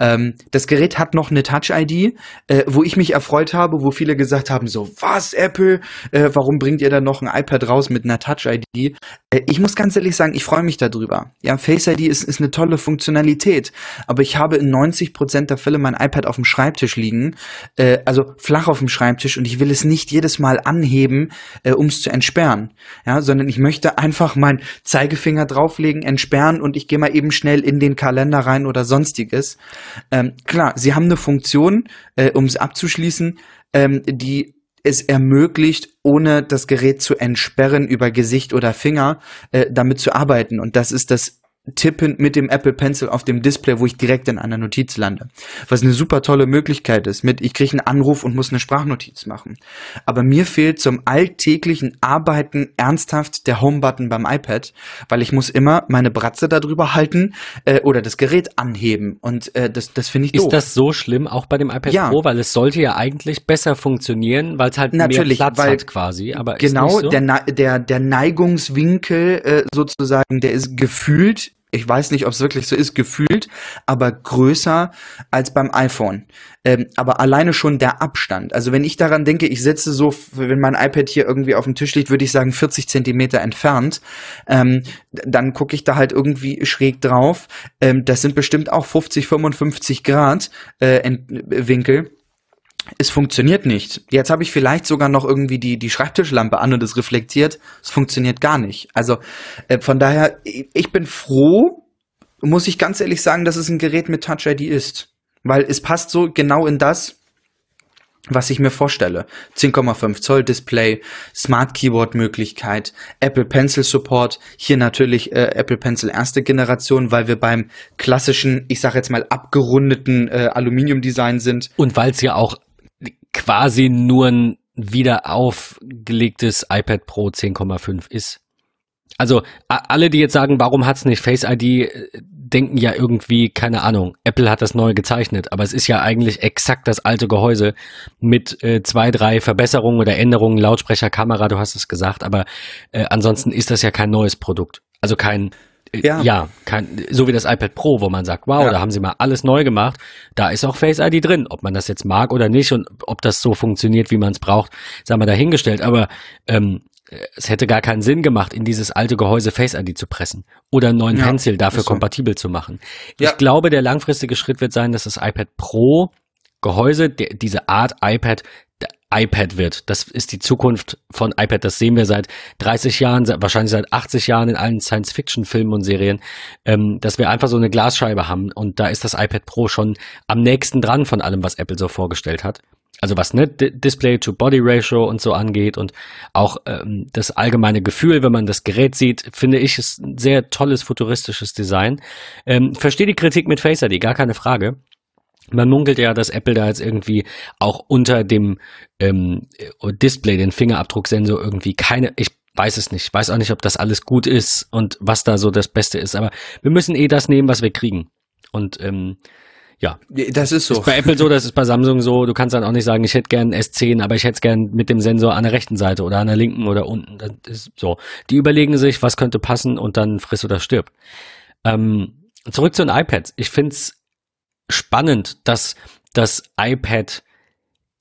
Ähm, das Gerät hat noch eine Touch-ID, äh, wo ich mich erfreut habe, wo viele gesagt haben, so, was, Apple, äh, warum bringt ihr dann noch ein iPad raus mit einer Touch-ID? Äh, ich muss ganz ehrlich sagen, ich freue mich darüber. Ja, Face ID ist, ist eine tolle Funktionalität, aber ich habe in 90% der Fälle mein iPad auf dem Schreibtisch liegen, äh, also flach auf dem Schreibtisch und ich will es nicht jedes Mal anheben, äh, um es zu entsperren, ja, sondern ich möchte einfach meinen Zeigefinger drauflegen, entsperren und ich gehe mal eben schnell in den Kalender rein oder sonstiges. Ähm, klar, sie haben eine Funktion, äh, um es abzuschließen, ähm, die es ermöglicht, ohne das Gerät zu entsperren über Gesicht oder Finger, äh, damit zu arbeiten. Und das ist das Tippen mit dem Apple Pencil auf dem Display, wo ich direkt in einer Notiz lande. Was eine super tolle Möglichkeit ist. Mit ich kriege einen Anruf und muss eine Sprachnotiz machen. Aber mir fehlt zum alltäglichen Arbeiten ernsthaft der Home-Button beim iPad, weil ich muss immer meine Bratze darüber halten äh, oder das Gerät anheben. Und äh, das, das finde ich Ist doof. das so schlimm, auch bei dem iPad Ja. Pro? Weil es sollte ja eigentlich besser funktionieren, weil es halt mehr Natürlich, Platz weil- hat quasi. Aber genau, ist nicht so? der, der, der Neigungswinkel äh, sozusagen, der ist gefühlt, ich weiß nicht, ob es wirklich so ist, gefühlt, aber größer als beim iPhone. Ähm, aber alleine schon der Abstand. Also wenn ich daran denke, ich sitze so, wenn mein iPad hier irgendwie auf dem Tisch liegt, würde ich sagen 40 Zentimeter entfernt, ähm, dann gucke ich da halt irgendwie schräg drauf. Ähm, das sind bestimmt auch 50, 55 Grad äh, Winkel. Es funktioniert nicht. Jetzt habe ich vielleicht sogar noch irgendwie die, die Schreibtischlampe an und es reflektiert. Es funktioniert gar nicht. Also äh, von daher, ich bin froh, muss ich ganz ehrlich sagen, dass es ein Gerät mit Touch ID ist. Weil es passt so genau in das, was ich mir vorstelle. 10,5 Zoll Display, Smart Keyboard Möglichkeit, Apple Pencil Support, hier natürlich äh, Apple Pencil erste Generation, weil wir beim klassischen, ich sage jetzt mal abgerundeten äh, Aluminium Design sind. Und weil es ja auch quasi nur ein wieder aufgelegtes iPad Pro 10,5 ist. Also alle, die jetzt sagen, warum hat's nicht Face ID, äh, denken ja irgendwie, keine Ahnung, Apple hat das neu gezeichnet, aber es ist ja eigentlich exakt das alte Gehäuse mit äh, zwei, drei Verbesserungen oder Änderungen, Lautsprecher, Kamera, du hast es gesagt, aber äh, ansonsten ist das ja kein neues Produkt. Also kein Ja. ja, kein, so wie das iPad Pro, wo man sagt, wow, Ja. da haben sie mal alles neu gemacht. Da ist auch Face ID drin. Ob man das jetzt mag oder nicht und ob das so funktioniert, wie man es braucht, sagen wir dahingestellt. Aber ähm, es hätte gar keinen Sinn gemacht, in dieses alte Gehäuse Face ID zu pressen oder einen neuen Ja, Pencil dafür so. kompatibel zu machen. Ja. Ich glaube, der langfristige Schritt wird sein, dass das iPad Pro Gehäuse, diese Art iPad, iPad wird. Das ist die Zukunft von iPad. Das sehen wir seit 30 Jahren, wahrscheinlich seit 80 Jahren in allen Science-Fiction-Filmen und Serien, ähm, dass wir einfach so eine Glasscheibe haben. Und da ist das iPad Pro schon am nächsten dran von allem, was Apple so vorgestellt hat. Also was ne Display-to-Body-Ratio und so angeht und auch ähm, das allgemeine Gefühl, wenn man das Gerät sieht, finde ich, ist ein sehr tolles futuristisches Design. Ähm, verstehe die Kritik mit Face ID, gar keine Frage. Man munkelt ja, dass Apple da jetzt irgendwie auch unter dem ähm, Display, den Fingerabdrucksensor irgendwie keine, ich weiß es nicht, weiß auch nicht, ob das alles gut ist und was da so das Beste ist, aber wir müssen eh das nehmen, was wir kriegen. Und ähm, ja. Das ist so. Ist bei Apple so, das ist bei Samsung so. Du kannst dann auch nicht sagen, ich hätte gern S10, aber ich hätte es gern mit dem Sensor an der rechten Seite oder an der linken oder unten. Das ist so. Die überlegen sich, was könnte passen und dann friss oder stirb. Ähm, zurück zu den iPads. Ich find's spannend, dass das iPad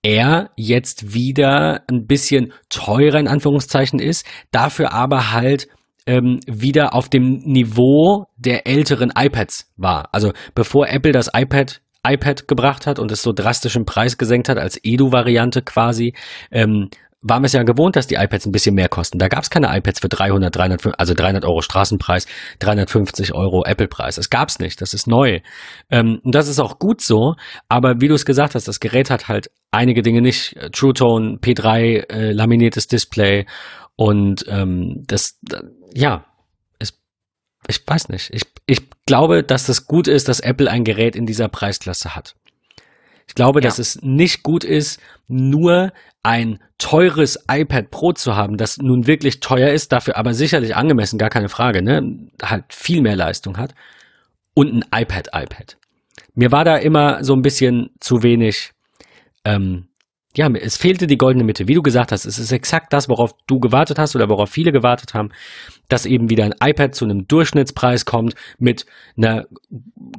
Air jetzt wieder ein bisschen teurer in Anführungszeichen ist, dafür aber halt ähm, wieder auf dem Niveau der älteren iPads war. Also bevor Apple das iPad iPad gebracht hat und es so drastisch im Preis gesenkt hat als Edu-Variante quasi, ähm, waren wir es ja gewohnt, dass die iPads ein bisschen mehr kosten. Da gab es keine iPads für 300, 300, also 300 Euro Straßenpreis, 350 Euro Apple-Preis. Das gab es nicht. Das ist neu. Ähm, und das ist auch gut so. Aber wie du es gesagt hast, das Gerät hat halt einige Dinge nicht. True Tone, P3, äh, laminiertes Display und ähm, das, ja, es, ich weiß nicht. Ich, ich glaube, dass das gut ist, dass Apple ein Gerät in dieser Preisklasse hat. Ich glaube, ja. dass es nicht gut ist, nur ein teures iPad Pro zu haben, das nun wirklich teuer ist, dafür aber sicherlich angemessen, gar keine Frage, ne? Halt viel mehr Leistung hat. Und ein iPad iPad. Mir war da immer so ein bisschen zu wenig, ähm, ja, es fehlte die goldene Mitte. Wie du gesagt hast, es ist exakt das, worauf du gewartet hast oder worauf viele gewartet haben, dass eben wieder ein iPad zu einem Durchschnittspreis kommt mit einer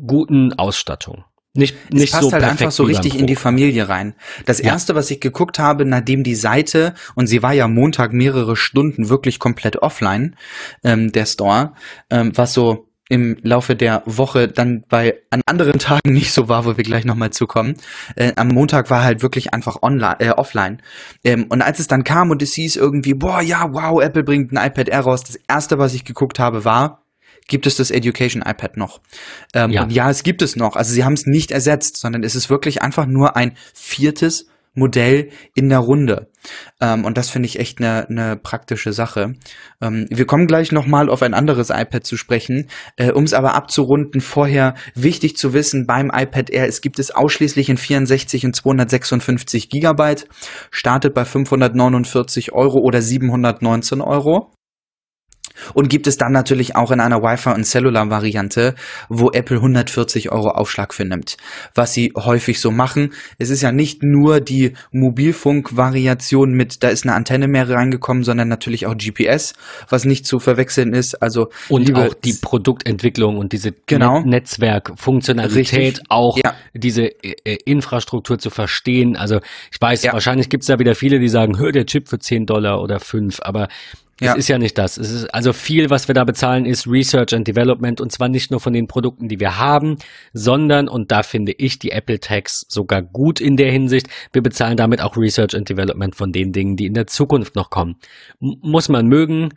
guten Ausstattung. Nicht, nicht es passt so halt einfach so richtig in die Familie rein. Das ja. erste, was ich geguckt habe, nachdem die Seite, und sie war ja Montag mehrere Stunden wirklich komplett offline, ähm, der Store, ähm, was so im Laufe der Woche dann bei an anderen Tagen nicht so war, wo wir gleich nochmal zukommen. Äh, am Montag war halt wirklich einfach online, äh, offline. Ähm, und als es dann kam und es hieß irgendwie, boah, ja, wow, Apple bringt ein iPad Air raus, das erste, was ich geguckt habe, war, gibt es das Education iPad noch. Ähm, ja. Und ja, es gibt es noch. Also sie haben es nicht ersetzt, sondern es ist wirklich einfach nur ein viertes Modell in der Runde. Ähm, und das finde ich echt eine ne praktische Sache. Ähm, wir kommen gleich nochmal auf ein anderes iPad zu sprechen. Äh, um es aber abzurunden, vorher wichtig zu wissen, beim iPad Air, es gibt es ausschließlich in 64 und 256 Gigabyte, startet bei 549 Euro oder 719 Euro und gibt es dann natürlich auch in einer Wi-Fi und Cellular-Variante, wo Apple 140 Euro Aufschlag für nimmt. Was sie häufig so machen. Es ist ja nicht nur die Mobilfunk-Variation mit, da ist eine Antenne mehr reingekommen, sondern natürlich auch GPS, was nicht zu verwechseln ist. Also und auch die Produktentwicklung und diese genau. Netzwerkfunktionalität, auch ja. diese äh, Infrastruktur zu verstehen. Also ich weiß, ja. wahrscheinlich gibt es da wieder viele, die sagen, hör der Chip für 10 Dollar oder 5, aber ja. Es ist ja nicht das. Es ist also viel, was wir da bezahlen, ist Research and Development und zwar nicht nur von den Produkten, die wir haben, sondern, und da finde ich die Apple Tax sogar gut in der Hinsicht, wir bezahlen damit auch Research and Development von den Dingen, die in der Zukunft noch kommen. M muss man mögen,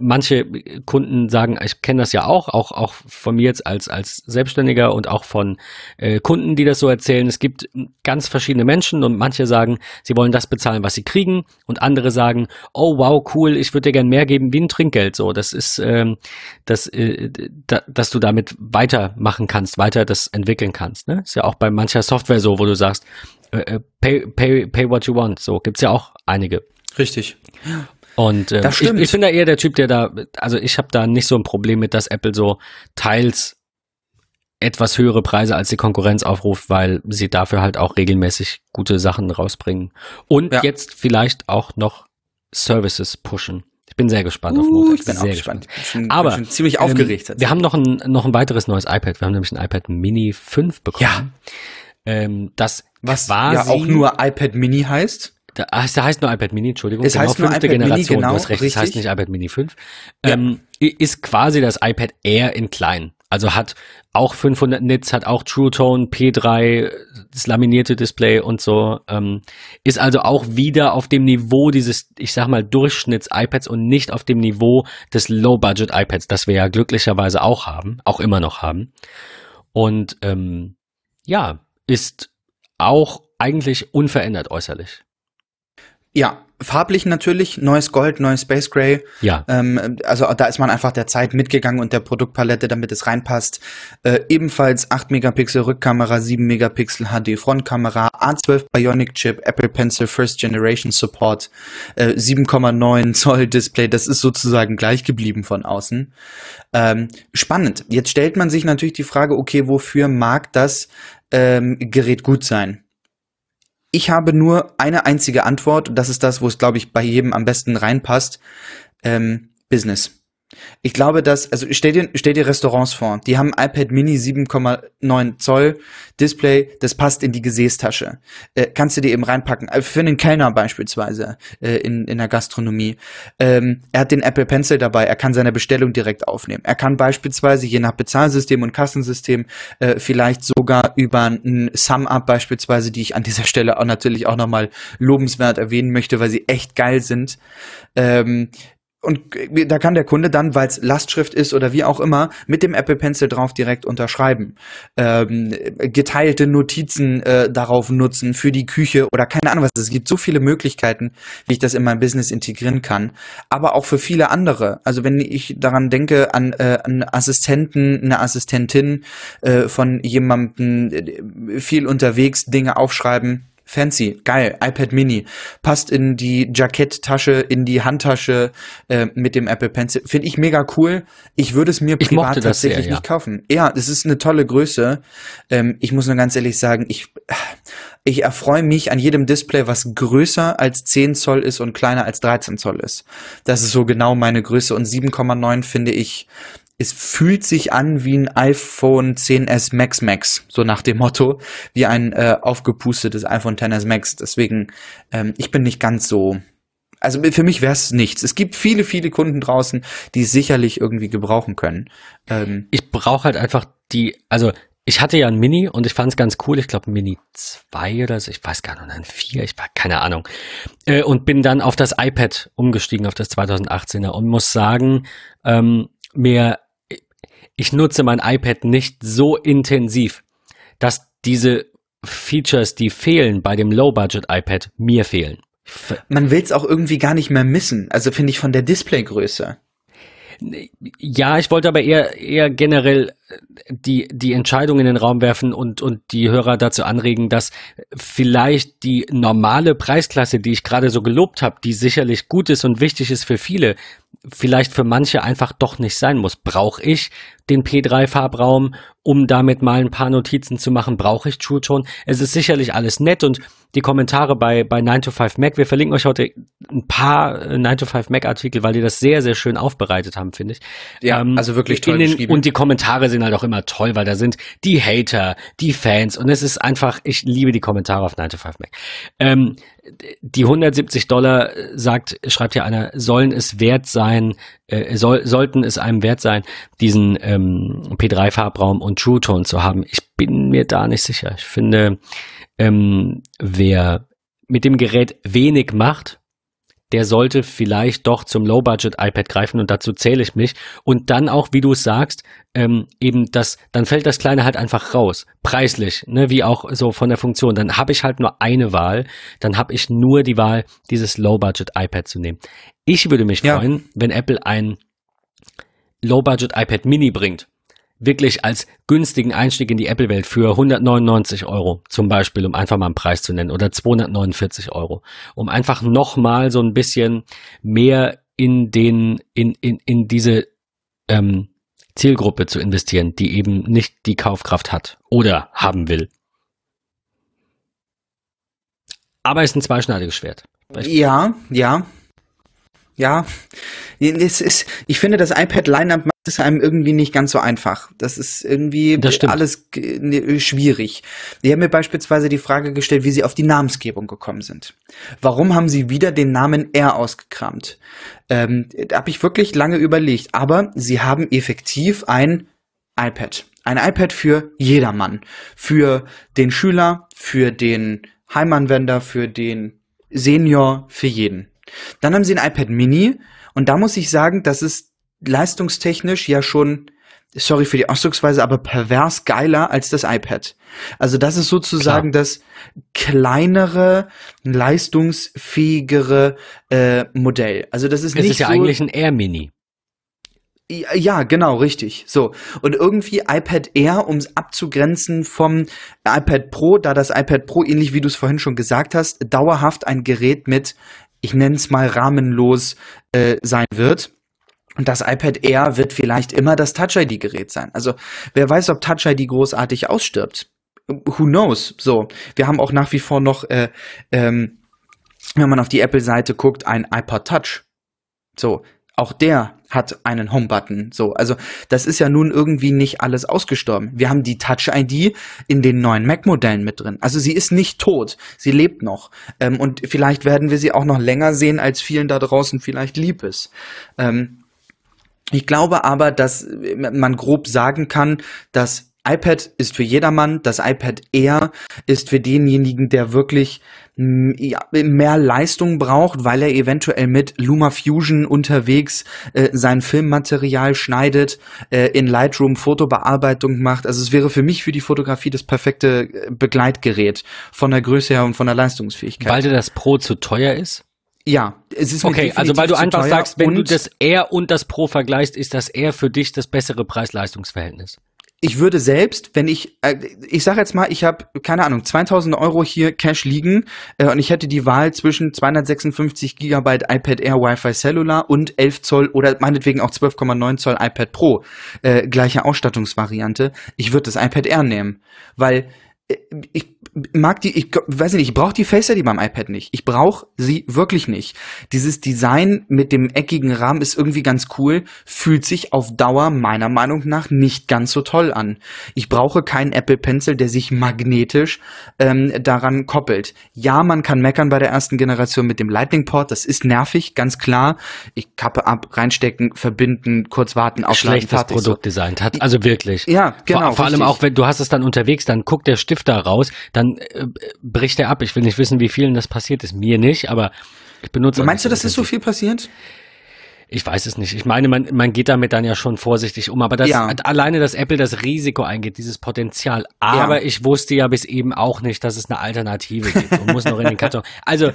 manche Kunden sagen, ich kenne das ja auch, auch, auch von mir jetzt als, als Selbstständiger und auch von äh, Kunden, die das so erzählen. Es gibt ganz verschiedene Menschen und manche sagen, sie wollen das bezahlen, was sie kriegen und andere sagen, oh wow, cool, ich würde dir gern mehr geben wie ein Trinkgeld. So, das ist, ähm, das, äh, da, dass du damit weitermachen kannst, weiter das entwickeln kannst. Ne? Ist ja auch bei mancher Software so, wo du sagst, äh, äh pay, pay, pay what you want. So, gibt's ja auch einige. Richtig. Und äh, ich, ich bin da eher der Typ, der da, also ich habe da nicht so ein Problem mit, dass Apple so teils etwas höhere Preise als die Konkurrenz aufruft, weil sie dafür halt auch regelmäßig gute Sachen rausbringen. Und ja. jetzt vielleicht auch noch Services pushen. Ich bin sehr gespannt auf Montag. Ich bin sehr gespannt. gespannt. Bin Aber bin ziemlich ähm, aufgeregt. Ähm, wir haben noch ein, noch ein weiteres neues iPad. Wir haben nämlich ein iPad Mini 5 bekommen. Ja. Ähm, das was ja auch nur iPad Mini heißt. Da, ach, da heißt nur iPad Mini, Entschuldigung. Es genau, heißt nur iPad Generation, Mini, genau, du hast recht, richtig. es heißt nicht iPad Mini 5. Ja. Ähm, ist quasi das iPad Air in klein. Also hat auch 500 Nits, hat auch True Tone, P3, das laminierte Display und so. Ähm, ist also auch wieder auf dem Niveau dieses, ich sag mal, Durchschnitts-iPads und nicht auf dem Niveau des Low-Budget-iPads, das wir ja glücklicherweise auch haben, auch immer noch haben. Und ähm, ja, ist auch eigentlich unverändert äußerlich. Ja, farblich natürlich, neues Gold, neues Space Gray. Ja. Ähm, also da ist man einfach der Zeit mitgegangen und der Produktpalette, damit es reinpasst. Äh, ebenfalls 8 Megapixel Rückkamera, 7 Megapixel HD Frontkamera, A12 Bionic Chip, Apple Pencil First Generation Support, äh, 7,9 Zoll Display. Das ist sozusagen gleich geblieben von außen. Ähm, spannend. Jetzt stellt man sich natürlich die Frage, okay, wofür mag das ähm, Gerät gut sein? Ich habe nur eine einzige Antwort das ist das, wo es, glaube ich, bei jedem am besten reinpasst. Ähm, Business. Ich glaube, dass, also stell dir, stell dir Restaurants vor, die haben iPad Mini 7,9 Zoll Display, das passt in die Gesäßtasche. Äh, kannst du dir eben reinpacken. Äh, für einen Kellner beispielsweise äh, in, in der Gastronomie. Ähm, er hat den Apple Pencil dabei, er kann seine Bestellung direkt aufnehmen. Er kann beispielsweise je nach Bezahlsystem und Kassensystem äh, vielleicht sogar über ein Sum-Up beispielsweise, die ich an dieser Stelle auch natürlich auch nochmal lobenswert erwähnen möchte, weil sie echt geil sind, ähm, und da kann der Kunde dann, weil es Lastschrift ist oder wie auch immer, mit dem Apple Pencil drauf direkt unterschreiben. Ähm, geteilte Notizen äh, darauf nutzen für die Küche oder keine Ahnung was. Es gibt so viele Möglichkeiten, wie ich das in mein Business integrieren kann. Aber auch für viele andere. Also wenn ich daran denke an äh, einen Assistenten, eine Assistentin äh, von jemandem äh, viel unterwegs, Dinge aufschreiben fancy, geil, iPad Mini, passt in die Jacketttasche, in die Handtasche äh, mit dem Apple Pencil. Finde ich mega cool. Ich würde es mir ich privat tatsächlich sehr, ja. nicht kaufen. Ja, das ist eine tolle Größe. Ähm, ich muss nur ganz ehrlich sagen, ich, ich erfreue mich an jedem Display, was größer als 10 Zoll ist und kleiner als 13 Zoll ist. Das ist so genau meine Größe und 7,9 finde ich es fühlt sich an wie ein iPhone 10s Max Max, so nach dem Motto, wie ein äh, aufgepustetes iPhone 10s Max. Deswegen, ähm, ich bin nicht ganz so. Also für mich wäre es nichts. Es gibt viele, viele Kunden draußen, die sicherlich irgendwie gebrauchen können. Ähm, ich brauche halt einfach die, also ich hatte ja ein Mini und ich fand es ganz cool. Ich glaube Mini 2 oder so, ich weiß gar nicht, ein 4, ich war keine Ahnung. Äh, und bin dann auf das iPad umgestiegen, auf das 2018er und muss sagen, ähm, mir ich nutze mein iPad nicht so intensiv, dass diese Features, die fehlen bei dem Low-Budget-iPad, mir fehlen. Man will es auch irgendwie gar nicht mehr missen. Also finde ich von der Displaygröße. Ja, ich wollte aber eher, eher generell äh, die, die Entscheidung in den Raum werfen und, und die Hörer dazu anregen, dass vielleicht die normale Preisklasse, die ich gerade so gelobt habe, die sicherlich gut ist und wichtig ist für viele, vielleicht für manche einfach doch nicht sein muss. Brauche ich den P3-Farbraum, um damit mal ein paar Notizen zu machen? Brauche ich True Tone? Es ist sicherlich alles nett und die Kommentare bei, bei 9 to 5 Mac, wir verlinken euch heute ein paar 9 to 5 Mac Artikel, weil die das sehr, sehr schön aufbereitet haben, finde ich. Ja, ähm, also wirklich toll den, geschrieben. Und die Kommentare sind halt auch immer toll, weil da sind die Hater, die Fans und es ist einfach, ich liebe die Kommentare auf 9 to 5 Mac. Ähm, die 170 Dollar, sagt, schreibt hier einer, sollen es wert sein, äh, soll, sollten es einem wert sein, diesen ähm, P3-Farbraum und True Tone zu haben. Ich bin mir da nicht sicher. Ich finde, ähm, wer mit dem Gerät wenig macht, der sollte vielleicht doch zum Low-Budget-iPad greifen und dazu zähle ich mich. Und dann auch, wie du es sagst, ähm, eben das, dann fällt das Kleine halt einfach raus, preislich, ne, wie auch so von der Funktion. Dann habe ich halt nur eine Wahl, dann habe ich nur die Wahl, dieses Low-Budget-iPad zu nehmen. Ich würde mich ja. freuen, wenn Apple ein Low-Budget-iPad Mini bringt wirklich als günstigen Einstieg in die Apple-Welt für 199 Euro zum Beispiel, um einfach mal einen Preis zu nennen, oder 249 Euro, um einfach nochmal so ein bisschen mehr in den, in, in, in diese ähm, Zielgruppe zu investieren, die eben nicht die Kaufkraft hat oder haben will. Aber es ist ein zweischneidiges Schwert. Ja, ja. Ja, es ist, ich finde, das iPad Lineup macht es einem irgendwie nicht ganz so einfach. Das ist irgendwie das alles schwierig. Die haben mir beispielsweise die Frage gestellt, wie sie auf die Namensgebung gekommen sind. Warum haben sie wieder den Namen R ausgekramt? Ähm, da habe ich wirklich lange überlegt. Aber sie haben effektiv ein iPad. Ein iPad für jedermann. Für den Schüler, für den Heimanwender, für den Senior, für jeden. Dann haben sie ein iPad Mini und da muss ich sagen, das ist leistungstechnisch ja schon, sorry für die Ausdrucksweise, aber pervers geiler als das iPad. Also das ist sozusagen Klar. das kleinere, leistungsfähigere äh, Modell. Also das ist es nicht ist ja so, eigentlich ein Air Mini. Ja, genau, richtig. So. Und irgendwie iPad Air, um es abzugrenzen vom iPad Pro, da das iPad Pro, ähnlich wie du es vorhin schon gesagt hast, dauerhaft ein Gerät mit, ich nenne es mal rahmenlos äh, sein wird. Und das iPad Air wird vielleicht immer das Touch ID Gerät sein. Also wer weiß, ob Touch ID großartig ausstirbt. Who knows? So, wir haben auch nach wie vor noch, äh, ähm, wenn man auf die Apple-Seite guckt, ein iPod Touch. So, auch der hat einen Home-Button. So, also das ist ja nun irgendwie nicht alles ausgestorben. Wir haben die Touch-ID in den neuen Mac-Modellen mit drin. Also sie ist nicht tot, sie lebt noch. Ähm, und vielleicht werden wir sie auch noch länger sehen, als vielen da draußen vielleicht lieb ist. Ähm, ich glaube aber, dass man grob sagen kann, dass iPad ist für jedermann, das iPad Air ist für denjenigen, der wirklich ja, mehr Leistung braucht, weil er eventuell mit LumaFusion unterwegs äh, sein Filmmaterial schneidet, äh, in Lightroom Fotobearbeitung macht. Also es wäre für mich für die Fotografie das perfekte äh, Begleitgerät von der Größe her und von der Leistungsfähigkeit. Weil dir das Pro zu teuer ist? Ja, es ist okay. Also weil du einfach sagst, wenn du das Air und das Pro vergleichst, ist das Air für dich das bessere Preis-Leistungs-Verhältnis ich würde selbst, wenn ich, äh, ich sage jetzt mal, ich habe, keine Ahnung, 2000 Euro hier Cash liegen äh, und ich hätte die Wahl zwischen 256 Gigabyte iPad Air Wi-Fi Cellular und 11 Zoll oder meinetwegen auch 12,9 Zoll iPad Pro, äh, gleiche Ausstattungsvariante, ich würde das iPad Air nehmen, weil äh, ich mag die, ich weiß nicht, ich brauche die Face ID beim iPad nicht. Ich brauche sie wirklich nicht. Dieses Design mit dem eckigen Rahmen ist irgendwie ganz cool, fühlt sich auf Dauer meiner Meinung nach nicht ganz so toll an. Ich brauche keinen Apple Pencil, der sich magnetisch ähm, daran koppelt. Ja, man kann meckern bei der ersten Generation mit dem Lightning Port, das ist nervig, ganz klar. Ich kappe ab, reinstecken, verbinden, kurz warten, aufladen, Schlechtes fertig. Produktdesign hat, also wirklich. Ja, genau. Vor, vor allem auch, wenn du hast es dann unterwegs, dann guckt der Stift da raus, dann dann äh, bricht er ab. Ich will nicht wissen, wie vielen das passiert ist. Mir nicht, aber ich benutze. Meinst du, dass ist so viel passiert? Ich weiß es nicht. Ich meine, man, man geht damit dann ja schon vorsichtig um, aber das ja. alleine, dass Apple das Risiko eingeht, dieses Potenzial. Aber ja. ich wusste ja bis eben auch nicht, dass es eine Alternative gibt und muss noch in den Karton. Also ja.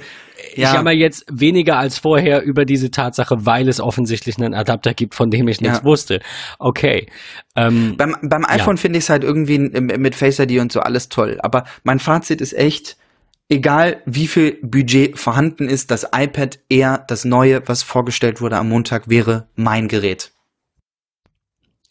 ich jammer jetzt weniger als vorher über diese Tatsache, weil es offensichtlich einen Adapter gibt, von dem ich nichts wusste. Okay. Ähm, beim, beim iPhone finde ich es halt irgendwie mit Face ID und so alles toll. Aber mein Fazit ist echt, egal wie viel Budget vorhanden ist, das iPad Air, das neue, was vorgestellt wurde am Montag, wäre mein Gerät.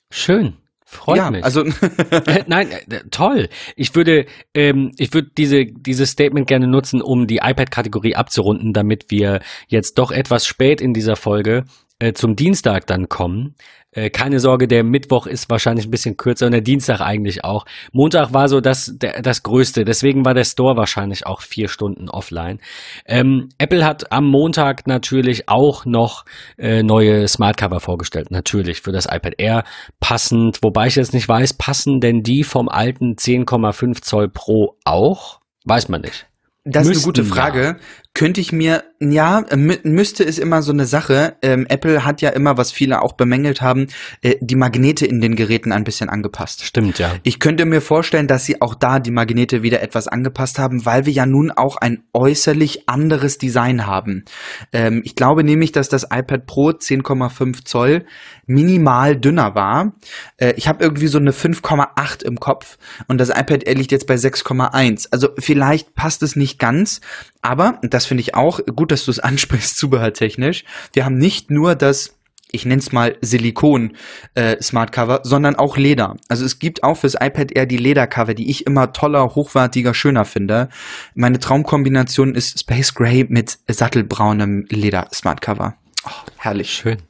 Schön. Freut ja, mich. Also äh, nein, äh, toll. Ich würde, ähm, ich würde diese dieses Statement gerne nutzen, um die iPad-Kategorie abzurunden, damit wir jetzt doch etwas spät in dieser Folge äh, zum Dienstag dann kommen. Äh, keine Sorge, der Mittwoch ist wahrscheinlich ein bisschen kürzer und der Dienstag eigentlich auch. Montag war so das, der, das Größte, deswegen war der Store wahrscheinlich auch vier Stunden offline. Ähm, Apple hat am Montag natürlich auch noch äh, neue Smartcover vorgestellt, natürlich für das iPad Air passend, wobei ich jetzt nicht weiß, passen denn die vom alten 10,5 Zoll Pro auch? Weiß man nicht. Das ist eine gute Frage. Ja. Könnte ich mir, ja, mü müsste ist immer so eine Sache. Ähm, Apple hat ja immer, was viele auch bemängelt haben, äh, die Magnete in den Geräten ein bisschen angepasst. Stimmt, ja. Ich könnte mir vorstellen, dass sie auch da die Magnete wieder etwas angepasst haben, weil wir ja nun auch ein äußerlich anderes Design haben. Ähm, ich glaube nämlich, dass das iPad Pro 10,5 Zoll minimal dünner war. Äh, ich habe irgendwie so eine 5,8 im Kopf und das iPad liegt jetzt bei 6,1. Also vielleicht passt es nicht ganz, aber das finde ich auch gut, dass du es ansprichst, zubehörtechnisch. Wir haben nicht nur das ich nenne es mal Silikon äh, Smart Cover, sondern auch Leder. Also es gibt auch fürs iPad Air die Ledercover, die ich immer toller, hochwertiger, schöner finde. Meine Traumkombination ist Space Gray mit sattelbraunem Leder Smart Cover. Oh, herrlich. Schön.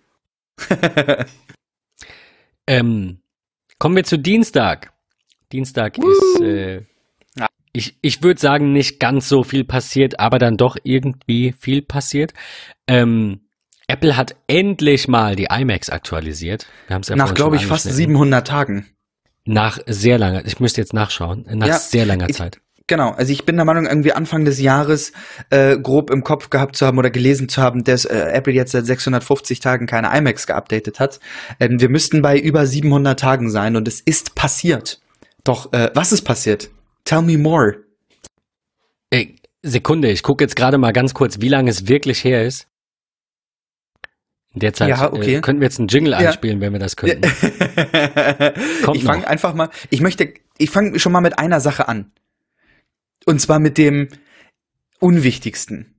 ähm, kommen wir zu Dienstag. Dienstag uh. ist äh, ich, ich würde sagen, nicht ganz so viel passiert, aber dann doch irgendwie viel passiert. Ähm, Apple hat endlich mal die iMacs aktualisiert. Nach, glaube ich, fast 700 Tagen. Nach sehr langer, ich müsste jetzt nachschauen, nach Ja, sehr langer ich- Zeit. Genau, also ich bin der Meinung, irgendwie Anfang des Jahres äh, grob im Kopf gehabt zu haben oder gelesen zu haben, dass äh, Apple jetzt seit 650 Tagen keine iMacs geupdatet hat. Ähm, wir müssten bei über 700 Tagen sein und es ist passiert. Doch, äh, was ist passiert? Tell me more. Ey, Sekunde, ich gucke jetzt gerade mal ganz kurz, wie lange es wirklich her ist. In der Zeit Ja, okay. äh, könnten wir jetzt einen Jingle Ja. einspielen, wenn wir das könnten. Ich fange einfach mal, ich möchte, ich fange schon mal mit einer Sache an. Und zwar mit dem Unwichtigsten.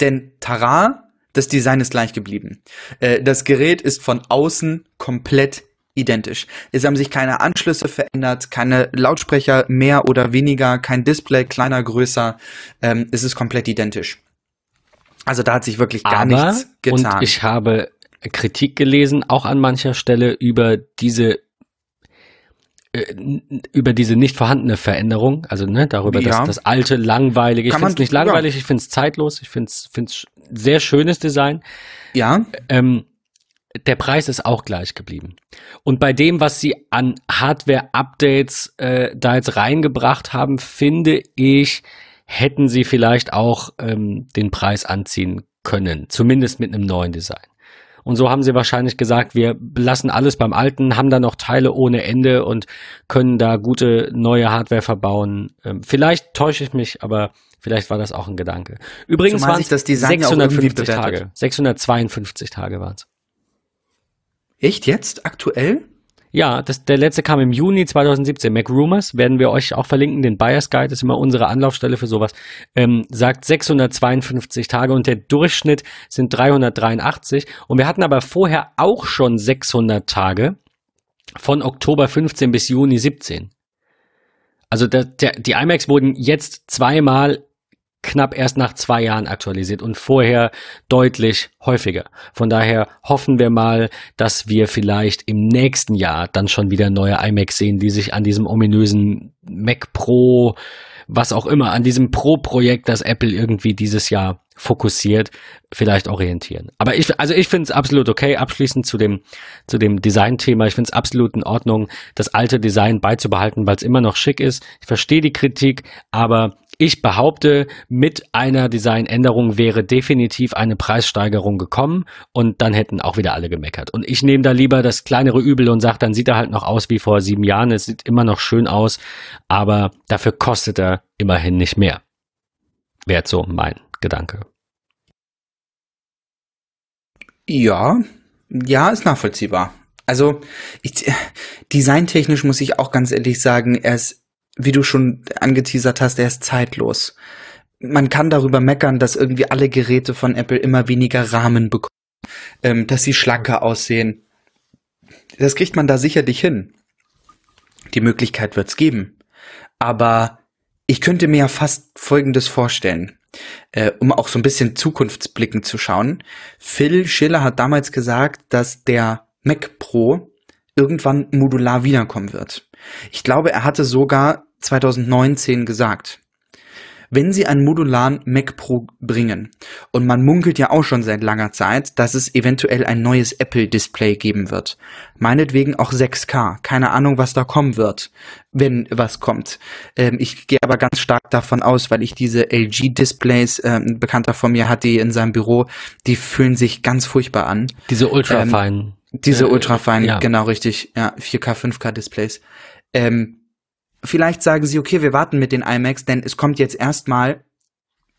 Denn Tara, das Design ist gleich geblieben. Äh, das Gerät ist von außen komplett identisch. Es haben sich keine Anschlüsse verändert, keine Lautsprecher mehr oder weniger, kein Display kleiner, größer. Ähm, es ist komplett identisch. Also da hat sich wirklich gar Aber, nichts getan. und ich habe Kritik gelesen, auch an mancher Stelle, über diese äh, über diese nicht vorhandene Veränderung, also ne, darüber, Ja. dass das alte, langweilige, ich Kann finde man- es nicht ja. langweilig, ich finde es zeitlos, ich finde es sehr schönes Design. ja, Ähm, der Preis ist auch gleich geblieben. Und bei dem, was sie an Hardware-Updates äh, da jetzt reingebracht haben, finde ich, hätten sie vielleicht auch ähm, den Preis anziehen können. Zumindest mit einem neuen Design. Und so haben sie wahrscheinlich gesagt, wir lassen alles beim Alten, haben da noch Teile ohne Ende und können da gute neue Hardware verbauen. Ähm, vielleicht täusche ich mich, aber vielleicht war das auch ein Gedanke. Übrigens waren irgendwie 650 bewertet. Tage. 652 Tage waren es. Echt jetzt? Aktuell? Ja, das, der letzte kam im Juni 2017. Mac Rumors werden wir euch auch verlinken. Den Buyers Guide ist immer unsere Anlaufstelle für sowas. Ähm, sagt 652 Tage und der Durchschnitt sind 383. Und wir hatten aber vorher auch schon 600 Tage von Oktober 15 bis Juni 17. Also der, der, die iMacs wurden jetzt zweimal knapp erst nach zwei Jahren aktualisiert und vorher deutlich häufiger. Von daher hoffen wir mal, dass wir vielleicht im nächsten Jahr dann schon wieder neue iMacs sehen, die sich an diesem ominösen Mac Pro, was auch immer, an diesem Pro-Projekt, das Apple irgendwie dieses Jahr fokussiert, vielleicht orientieren. Aber ich, also ich finde es absolut okay, abschließend zu dem, zu dem Design-Thema. Ich finde es absolut in Ordnung, das alte Design beizubehalten, weil es immer noch schick ist. Ich verstehe die Kritik, aber ich behaupte, mit einer Designänderung wäre definitiv eine Preissteigerung gekommen und dann hätten auch wieder alle gemeckert. Und ich nehme da lieber das kleinere Übel und sage, dann sieht er halt noch aus wie vor sieben Jahren. Es sieht immer noch schön aus, aber dafür kostet er immerhin nicht mehr. Wäre so mein Gedanke. Ja, ja, ist nachvollziehbar. Also, ich, designtechnisch muss ich auch ganz ehrlich sagen, er ist, wie du schon angeteasert hast, er ist zeitlos. Man kann darüber meckern, dass irgendwie alle Geräte von Apple immer weniger Rahmen bekommen, ähm, dass sie schlanker aussehen. Das kriegt man da sicherlich hin. Die Möglichkeit wird's geben. Aber ich könnte mir ja fast Folgendes vorstellen, äh, um auch so ein bisschen zukunftsblickend zu schauen. Phil Schiller hat damals gesagt, dass der Mac Pro irgendwann modular wiederkommen wird. Ich glaube, er hatte sogar 2019 gesagt. Wenn sie einen modularen Mac Pro bringen, und man munkelt ja auch schon seit langer Zeit, dass es eventuell ein neues Apple-Display geben wird. Meinetwegen auch 6K. Keine Ahnung, was da kommen wird, wenn was kommt. Ähm, ich gehe aber ganz stark davon aus, weil ich diese LG-Displays, äh, ein Bekannter von mir hat die in seinem Büro, die fühlen sich ganz furchtbar an. Diese ultrafeinen. Diese Äh, ultrafeinen, ja. genau richtig, ja, 4K, 5K Displays. Ähm, vielleicht sagen sie, okay, wir warten mit den iMacs, denn es kommt jetzt erstmal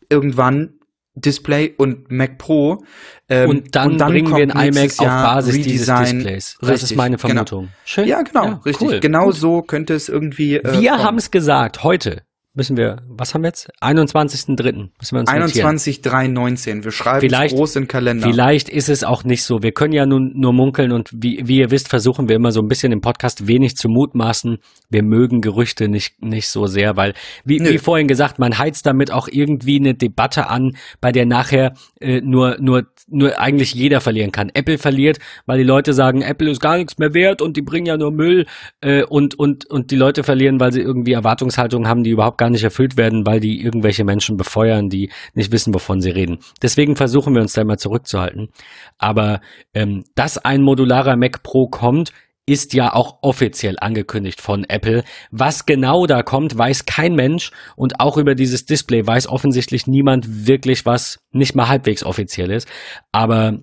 irgendwann Display und Mac Pro. Ähm, und, dann bringen wir ein iMac auf Basis dieses Redesign. Displays. Das Richtig, ist meine genau. Vermutung. Schön. Ja, genau, richtig. cool. Genau Gut. so könnte es irgendwie. Äh, Wir haben es gesagt, heute müssen wir, was haben wir jetzt? 21.3. Müssen wir uns notieren. 21, 3, 19. Wir schreiben Vielleicht- groß in den Kalender. Vielleicht ist es auch nicht so. Wir können ja nun nur munkeln und wie, wie ihr wisst, versuchen wir immer so ein bisschen im Podcast wenig zu mutmaßen. Wir mögen Gerüchte nicht, nicht so sehr, weil, wie, Nö. wie vorhin gesagt, man heizt damit auch irgendwie eine Debatte an, bei der nachher äh, nur, nur, nur eigentlich jeder verlieren kann. Apple verliert, weil die Leute sagen, Apple ist gar nichts mehr wert und die bringen ja nur Müll äh, und, und, und die Leute verlieren, weil sie irgendwie Erwartungshaltungen haben, die überhaupt gar nicht erfüllt werden, weil die irgendwelche Menschen befeuern, die nicht wissen, wovon sie reden. Deswegen versuchen wir uns da immer zurückzuhalten. Aber ähm, dass ein modularer Mac Pro kommt, ist ja auch offiziell angekündigt von Apple. Was genau da kommt, weiß kein Mensch und auch über dieses Display weiß offensichtlich niemand wirklich was, nicht mal halbwegs offiziell ist. Aber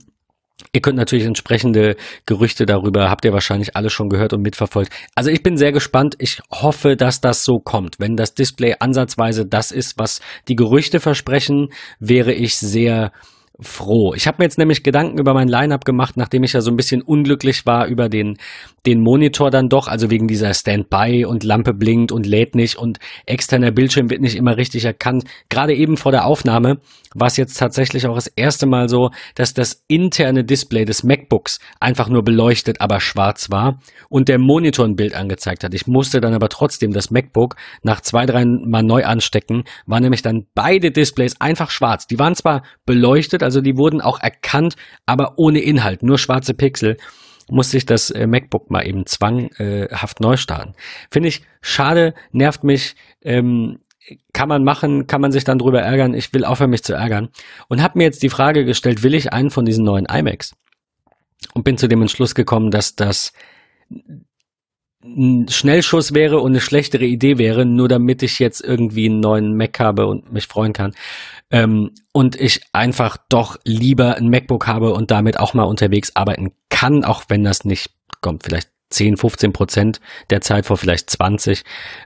Ihr könnt natürlich entsprechende Gerüchte darüber, habt ihr wahrscheinlich alle schon gehört und mitverfolgt. Also ich bin sehr gespannt. Ich hoffe, dass das so kommt. Wenn das Display ansatzweise das ist, was die Gerüchte versprechen, wäre ich sehr froh. Ich habe mir jetzt nämlich Gedanken über mein Line-up gemacht, nachdem ich ja so ein bisschen unglücklich war über den, den Monitor dann doch, also wegen dieser Standby und Lampe blinkt und lädt nicht und externer Bildschirm wird nicht immer richtig erkannt. Gerade eben vor der Aufnahme war es jetzt tatsächlich auch das erste Mal so, dass das interne Display des MacBooks einfach nur beleuchtet, aber schwarz war und der Monitor ein Bild angezeigt hat. Ich musste dann aber trotzdem das MacBook nach zwei, drei Mal neu anstecken, war nämlich dann beide Displays einfach schwarz. Die waren zwar beleuchtet, also die wurden auch erkannt, aber ohne Inhalt, nur schwarze Pixel musste ich das äh, MacBook mal eben zwanghaft neu starten. Finde ich schade, nervt mich. Ähm, kann man machen, kann man sich dann drüber ärgern. Ich will aufhören, mich zu ärgern. Und habe mir jetzt die Frage gestellt, will ich einen von diesen neuen iMacs? Und bin zu dem Entschluss gekommen, dass das ein Schnellschuss wäre und eine schlechtere Idee wäre, nur damit ich jetzt irgendwie einen neuen Mac habe und mich freuen kann. Ähm, und ich einfach doch lieber ein MacBook habe und damit auch mal unterwegs arbeiten kann, auch wenn das nicht kommt, vielleicht 10, 15 Prozent der Zeit vor vielleicht 20.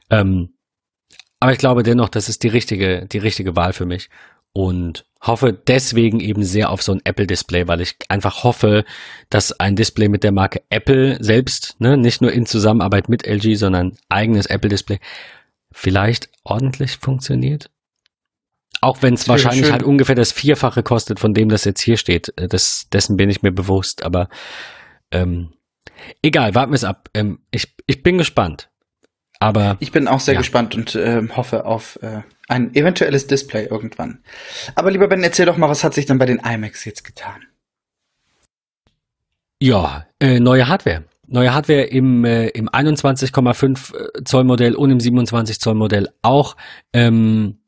Ähm, aber ich glaube dennoch, das ist die richtige, die richtige Wahl für mich und hoffe deswegen eben sehr auf so ein Apple-Display, weil ich einfach hoffe, dass ein Display mit der Marke Apple selbst, ne, nicht nur in Zusammenarbeit mit LG, sondern eigenes Apple-Display, vielleicht ordentlich funktioniert. Auch wenn es wahrscheinlich schön. halt ungefähr das Vierfache kostet, von dem das jetzt hier steht. Äh, das, dessen bin ich mir bewusst, aber ähm, egal, warten wir es ab. Ähm, ich, ich bin gespannt. Aber ich bin auch sehr ja. gespannt und äh, hoffe auf äh, ein eventuelles Display irgendwann. Aber lieber Ben, erzähl doch mal, was hat sich denn bei den iMacs jetzt getan? Ja, äh, neue Hardware. Neue Hardware im, äh, im 21,5 äh, Zoll Modell und im 27 Zoll Modell auch ähm,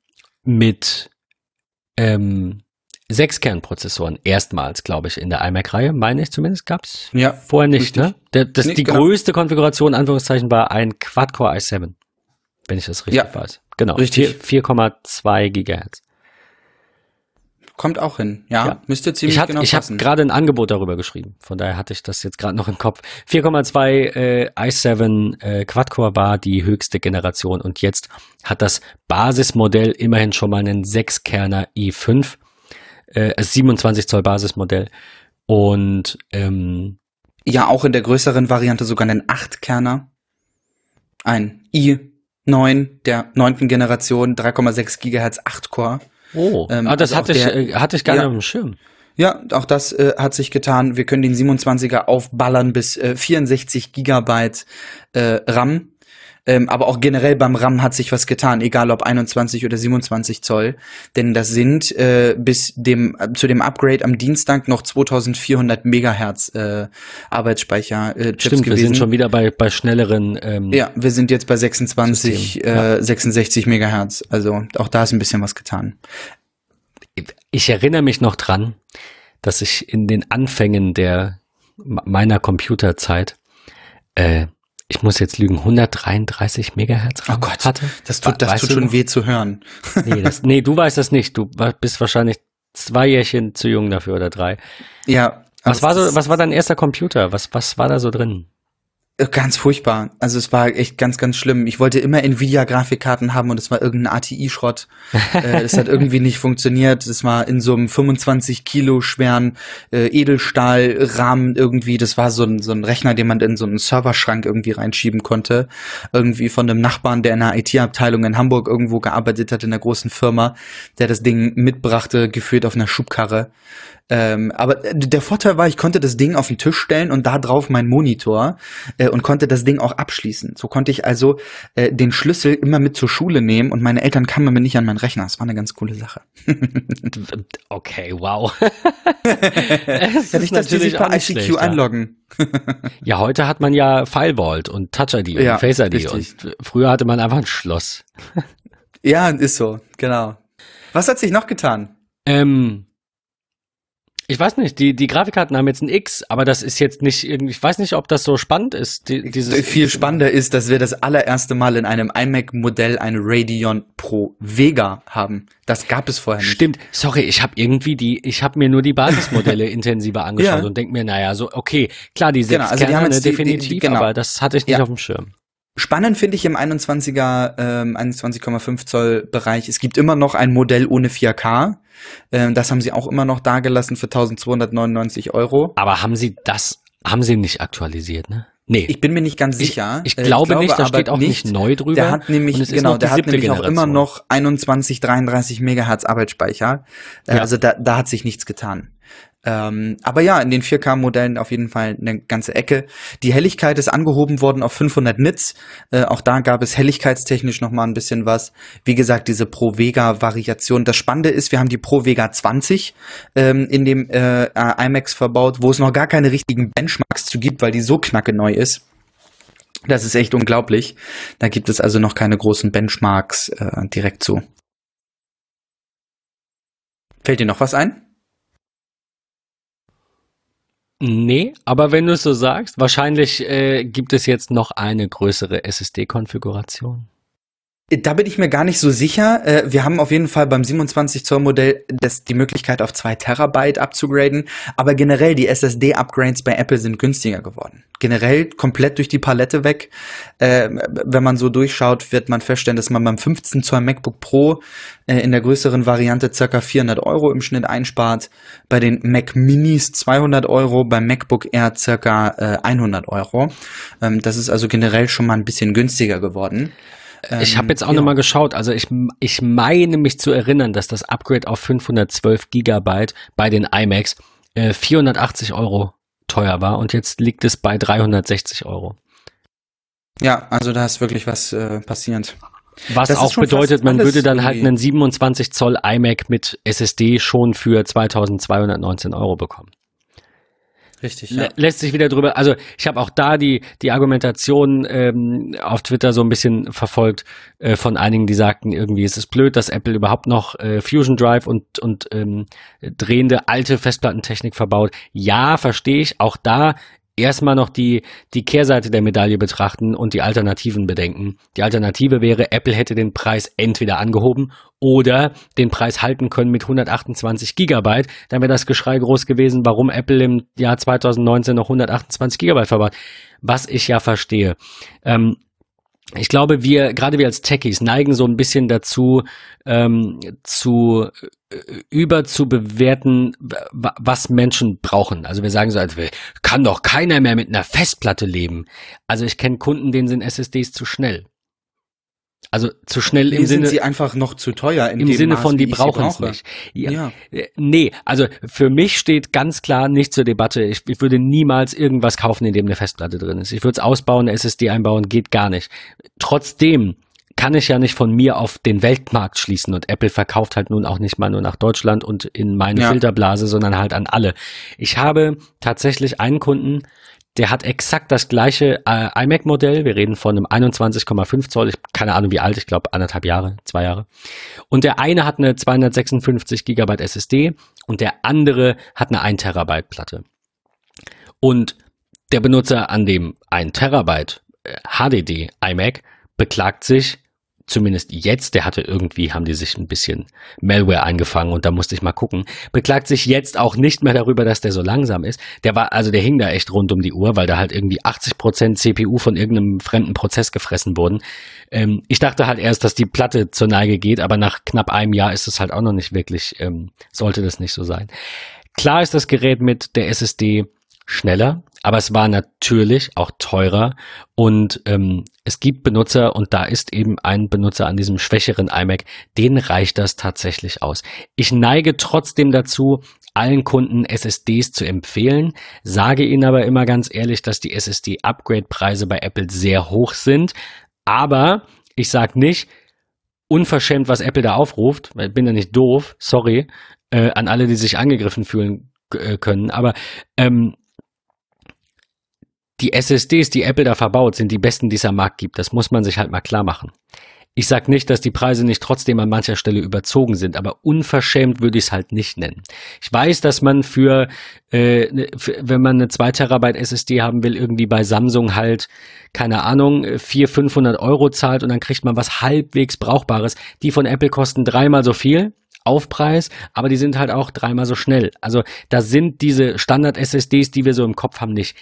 mit ähm, sechs Kernprozessoren erstmals, glaube ich, in der iMac-Reihe, meine ich zumindest, gab es ja, vorher nicht. Ne? Der, das, nee, die genau. größte Konfiguration, Anführungszeichen, war ein Quad-Core i7, wenn ich das richtig ja, weiß. Genau, 4,2 Gigahertz. Kommt auch hin, ja. ja. Müsste ziemlich ich hat, genau Ich habe gerade ein Angebot darüber geschrieben, von daher hatte ich das jetzt gerade noch im Kopf. 4,2 äh, i7 äh, Quad-Core war die höchste Generation und jetzt hat das Basismodell immerhin schon mal einen 6-Kerner i5 äh, 27 Zoll Basismodell. Und ähm, ja, auch in der größeren Variante sogar einen 8-Kerner. Ein i9 der neunten Generation, 3,6 Gigahertz 8-Core. Oh, ähm, ah, das also hatte, ich, der, äh, hatte ich gar ja, nicht auf dem Schirm. Ja, auch das äh, hat sich getan. Wir können den 27er aufballern bis äh, 64 Gigabyte äh, RAM. Ähm, aber auch generell beim RAM hat sich was getan, egal ob 21 oder 27 Zoll. Denn das sind äh, bis dem äh, zu dem Upgrade am Dienstag noch 2400 Megahertz äh, Arbeitsspeicher äh, Chips Stimmt, gewesen. wir sind schon wieder bei bei schnelleren. Ähm, ja, wir sind jetzt bei 26, äh, ja. 66 Megahertz. Also auch da ist ein bisschen was getan. Ich erinnere mich noch dran, dass ich in den Anfängen der meiner Computerzeit äh, ich muss jetzt lügen, 133 Megahertz oh Gott, hatte. Das tut, das tut schon weh zu hören. nee, das, nee, du weißt das nicht. Du bist wahrscheinlich zwei Jährchen zu jung dafür oder drei. Ja. Was war so, was war dein erster Computer? Was, was war da so drin? Ganz furchtbar. Also es war echt ganz, ganz schlimm. Ich wollte immer Nvidia-Grafikkarten haben und es war irgendein ATI-Schrott. äh, das hat irgendwie nicht funktioniert. Es war in so einem 25 Kilo schweren äh, Edelstahlrahmen irgendwie. Das war so ein, so ein Rechner, den man in so einen Serverschrank irgendwie reinschieben konnte. Irgendwie von einem Nachbarn, der in einer IT-Abteilung in Hamburg irgendwo gearbeitet hat, in einer großen Firma, der das Ding mitbrachte, geführt auf einer Schubkarre. Ähm, aber der Vorteil war, ich konnte das Ding auf den Tisch stellen und da drauf mein Monitor äh, und konnte das Ding auch abschließen. So konnte ich also äh, den Schlüssel immer mit zur Schule nehmen und meine Eltern kamen mir nicht an meinen Rechner. Das war eine ganz coole Sache. okay, wow. ja, nicht, dass die sich bei ICQ schlecht, einloggen. ja, heute hat man ja FileVault und Touch ID und ja, Face ID richtig. und früher hatte man einfach ein Schloss. ja, ist so, genau. Was hat sich noch getan? Ähm, Ich weiß nicht, die, die Grafikkarten haben jetzt ein X, aber das ist jetzt nicht irgendwie, ich weiß nicht, ob das so spannend ist. Die, dieses Viel spannender ist, dass wir das allererste Mal in einem iMac-Modell eine Radeon Pro Vega haben. Das gab es vorher nicht. Stimmt, sorry, ich habe irgendwie die, ich habe mir nur die Basismodelle intensiver angeschaut Ja. und denk mir, naja, so, okay, klar, die sechs Genau, also die Kerne, die- die- definitiv, die- genau. aber das hatte ich nicht Ja. auf dem Schirm. Spannend finde ich im 21er, ähm, 21,5 Zoll Bereich. Es gibt immer noch ein Modell ohne 4K. Ähm, das haben sie auch immer noch dagelassen für 1299 Euro. Aber haben sie das, haben sie nicht aktualisiert, ne? Nee. Ich bin mir nicht ganz sicher. Ich, Äh, glaube nicht, da steht auch nicht neu drüber. Der hat nämlich, genau, der hat nämlich auch immer Generation. noch 21, 33 Megahertz Arbeitsspeicher. Äh, Ja. Also da, da hat sich nichts getan. Ähm, aber ja, in den 4K-Modellen auf jeden Fall eine ganze Ecke. Die Helligkeit ist angehoben worden auf 500 Nits. Äh, auch da gab es helligkeitstechnisch noch mal ein bisschen was. Wie gesagt, diese Pro Vega-Variation. Das Spannende ist, wir haben die Pro Vega 20 ähm, in dem äh, IMAX verbaut, wo es noch gar keine richtigen Benchmarks zu gibt, weil die so knacke neu ist. Das ist echt unglaublich. Da gibt es also noch keine großen Benchmarks äh, direkt zu. Fällt dir noch was ein? Nee, aber wenn du es so sagst, wahrscheinlich äh, gibt es jetzt noch eine größere SSD-Konfiguration. Da bin ich mir gar nicht so sicher. Äh, Wir haben auf jeden Fall beim 27 Zoll Modell das, die Möglichkeit auf 2 Terabyte abzugraden. Aber generell die SSD-Upgrades bei Apple sind günstiger geworden. Generell komplett durch die Palette weg. Äh, Wenn man so durchschaut, wird man feststellen, dass man beim 15 Zoll MacBook Pro äh, in der größeren Variante circa 400 Euro im Schnitt einspart. Bei den Mac Minis 200 Euro, beim MacBook Air circa äh, 100 Euro. Ähm, Das ist also generell schon mal ein bisschen günstiger geworden. Ich habe Ähm, jetzt auch ja. noch mal geschaut, also ich, ich meine mich zu erinnern, dass das Upgrade auf 512 Gigabyte bei den iMacs äh, 480 Euro teuer war und jetzt liegt es bei 360 Euro. Ja, also da ist wirklich was äh, passiert. Was Das auch bedeutet, man würde dann halt einen 27 Zoll iMac mit SSD schon für 2219 Euro bekommen. Richtig, Lä- Lässt sich wieder drüber, also ich habe auch da die, die Argumentation ähm, auf Twitter so ein bisschen verfolgt äh, von einigen, die sagten, irgendwie ist es blöd, dass Apple überhaupt noch äh, Fusion Drive und, und ähm, drehende alte Festplattentechnik verbaut. Ja, verstehe ich. Auch da erstmal noch die, die Kehrseite der Medaille betrachten und die Alternativen bedenken. Die Alternative wäre, Apple hätte den Preis entweder angehoben oder den Preis halten können mit 128 Gigabyte. Dann wäre das Geschrei groß gewesen, warum Apple im Jahr 2019 noch 128 Gigabyte verbaut. Was ich ja verstehe. Ähm, ich glaube, wir, gerade wir als Techies, neigen so ein bisschen dazu, ähm, zu äh, über zu bewerten, wa- was Menschen brauchen. Also wir sagen so, also kann doch keiner mehr mit einer Festplatte leben. Also ich kenne Kunden, denen sind SSDs zu schnell. Also zu schnell im Mir sind Sinne, sie einfach noch zu teuer im Sinne Maß, von, die brauchen es nicht. Ja, Ja. äh, Nee, also für mich steht ganz klar nicht zur Debatte. Ich, ich würde niemals irgendwas kaufen, in dem eine Festplatte drin ist. Ich würde es ausbauen, eine SSD einbauen, geht gar nicht. Trotzdem kann ich ja nicht von mir auf den Weltmarkt schließen und Apple verkauft halt nun auch nicht mal nur nach Deutschland und in meine Ja. Filterblase, sondern halt an alle. Ich habe tatsächlich einen Kunden, der hat exakt das gleiche äh, iMac-Modell. Wir reden von einem 21,5 Zoll. Ich keine Ahnung wie alt, ich glaube anderthalb Jahre, zwei Jahre. Und der eine hat eine 256 Gigabyte SSD und der andere hat eine 1 Terabyte Platte. Und der Benutzer an dem 1 Terabyte äh, HDD iMac beklagt sich, zumindest jetzt, der hatte irgendwie, haben die sich ein bisschen Malware eingefangen und da musste ich mal gucken, beklagt sich jetzt auch nicht mehr darüber, dass der so langsam ist. Der war, also der hing da echt rund um die Uhr, weil da halt irgendwie 80% CPU von irgendeinem fremden Prozess gefressen wurden. Ähm, ich dachte halt erst, dass die Platte zur Neige geht, aber nach knapp einem Jahr ist es halt auch noch nicht wirklich, ähm, sollte das nicht so sein. Klar ist das Gerät mit der SSD schneller, aber es war natürlich auch teurer. Und ähm, es gibt Benutzer und da ist eben ein Benutzer an diesem schwächeren iMac, den reicht das tatsächlich aus. Ich neige trotzdem dazu, allen Kunden SSDs zu empfehlen, sage ihnen aber immer ganz ehrlich, dass die SSD-Upgrade-Preise bei Apple sehr hoch sind, aber ich sage nicht, unverschämt, was Apple da aufruft, weil ich bin ja nicht doof, sorry, äh, an alle, die sich angegriffen fühlen äh, können, aber ähm, die SSDs, die Apple da verbaut, sind die besten, die es am Markt gibt. Das muss man sich halt mal klar machen. Ich sag nicht, dass die Preise nicht trotzdem an mancher Stelle überzogen sind, aber unverschämt würde ich es halt nicht nennen. Ich weiß, dass man für, äh, ne, für, wenn man eine 2 Terabyte SSD haben will, irgendwie bei Samsung halt, keine Ahnung, 400, 500 Euro zahlt und dann kriegt man was halbwegs Brauchbares. Die von Apple kosten dreimal so viel. Aufpreis, aber die sind halt auch dreimal so schnell. Also da sind diese Standard-SSDs, die wir so im Kopf haben, nicht.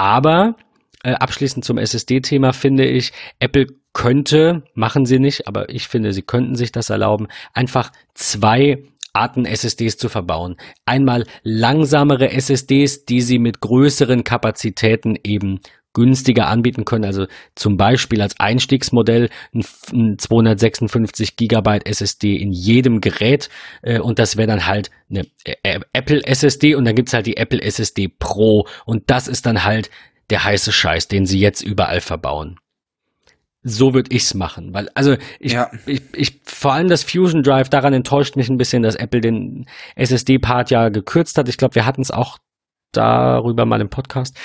Aber äh, abschließend zum SSD-Thema finde ich, Apple könnte, machen sie nicht, aber ich finde, sie könnten sich das erlauben, einfach zwei Arten SSDs zu verbauen. Einmal langsamere SSDs, die sie mit größeren Kapazitäten eben günstiger anbieten können. Also zum Beispiel als Einstiegsmodell ein 256 Gigabyte SSD in jedem Gerät äh, und das wäre dann halt eine äh, Apple SSD und dann gibt's halt die Apple SSD Pro und das ist dann halt der heiße Scheiß, den sie jetzt überall verbauen so würde ich's machen, weil also ich, ja. ich, ich vor allem das Fusion Drive daran enttäuscht mich ein bisschen, dass Apple den SSD Part ja gekürzt hat. Ich glaube, wir hatten es auch darüber mal im Podcast.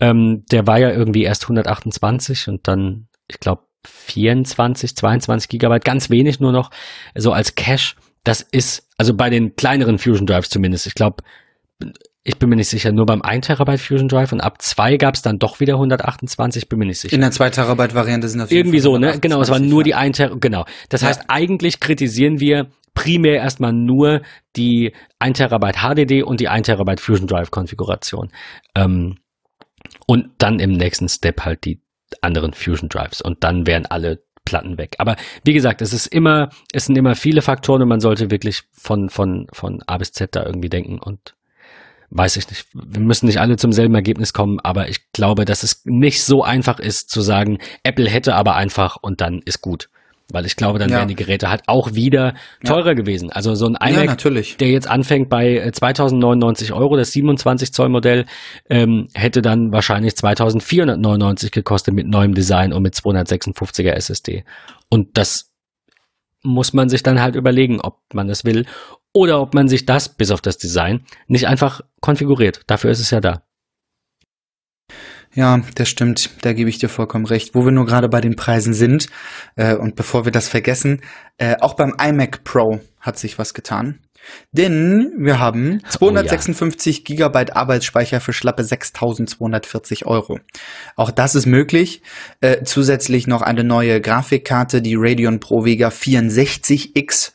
Ähm, der war ja irgendwie erst 128 und dann ich glaube 24, 22 Gigabyte, ganz wenig nur noch so als Cache. Das ist also bei den kleineren Fusion Drives zumindest. Ich glaube ich bin mir nicht sicher, nur beim 1 Terabyte Fusion Drive und ab 2 gab es dann doch wieder 128, bin mir nicht sicher. In der 2 Terabyte Variante sind das irgendwie so, ne? Genau, es war nur die 1 Terabyte, genau. Das ja. heißt, eigentlich kritisieren wir primär erstmal nur die 1 Terabyte HDD und die 1 Terabyte Fusion Drive Konfiguration. Ähm, und dann im nächsten Step halt die anderen Fusion Drives und dann wären alle Platten weg. Aber wie gesagt, es ist immer, es sind immer viele Faktoren und man sollte wirklich von, von, von A bis Z da irgendwie denken und weiß ich nicht. Wir müssen nicht alle zum selben Ergebnis kommen, aber ich glaube, dass es nicht so einfach ist zu sagen, Apple hätte aber einfach und dann ist gut. Weil ich glaube, dann ja. wären die Geräte halt auch wieder teurer ja. gewesen. Also so ein iMac, ja, der jetzt anfängt bei 2099 äh, Euro, das 27 Zoll Modell, ähm, hätte dann wahrscheinlich 2499 gekostet mit neuem Design und mit 256er SSD. Und das muss man sich dann halt überlegen, ob man das will oder ob man sich das, bis auf das Design, nicht einfach konfiguriert. Dafür ist es ja da. Ja, das stimmt, da gebe ich dir vollkommen recht. Wo wir nur gerade bei den Preisen sind, äh, und bevor wir das vergessen, äh, auch beim iMac Pro hat sich was getan. Denn wir haben 256 oh, ja. Gigabyte Arbeitsspeicher für schlappe 6.240 Euro. Auch das ist möglich. Äh, zusätzlich noch eine neue Grafikkarte, die Radeon Pro Vega 64X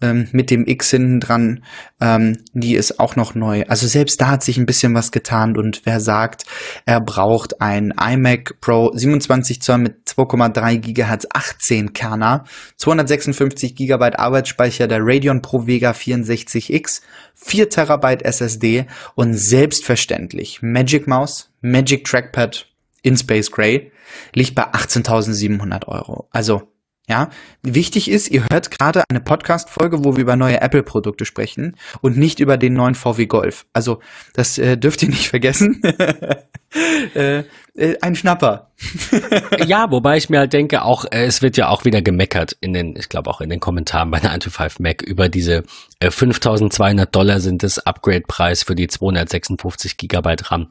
ähm, mit dem X hinten dran, ähm, die ist auch noch neu. Also selbst da hat sich ein bisschen was getan und wer sagt, er braucht ein iMac Pro 27 Zoll mit 2,3 Gigahertz 18 Kerner, 256 Gigabyte Arbeitsspeicher der Radeon Pro Vega 64X, 4 Terabyte SSD und selbstverständlich Magic Mouse, Magic Trackpad in Space Gray liegt bei 18.700 Euro. Also ja, wichtig ist, ihr hört gerade eine Podcast-Folge, wo wir über neue Apple-Produkte sprechen und nicht über den neuen VW Golf. Also, das äh, dürft ihr nicht vergessen. äh, äh, ein Schnapper. ja, wobei ich mir halt denke, auch äh, es wird ja auch wieder gemeckert in den, ich glaube auch in den Kommentaren bei der 925 Mac über diese äh, 5200 Dollar sind das Upgrade-Preis für die 256 Gigabyte RAM.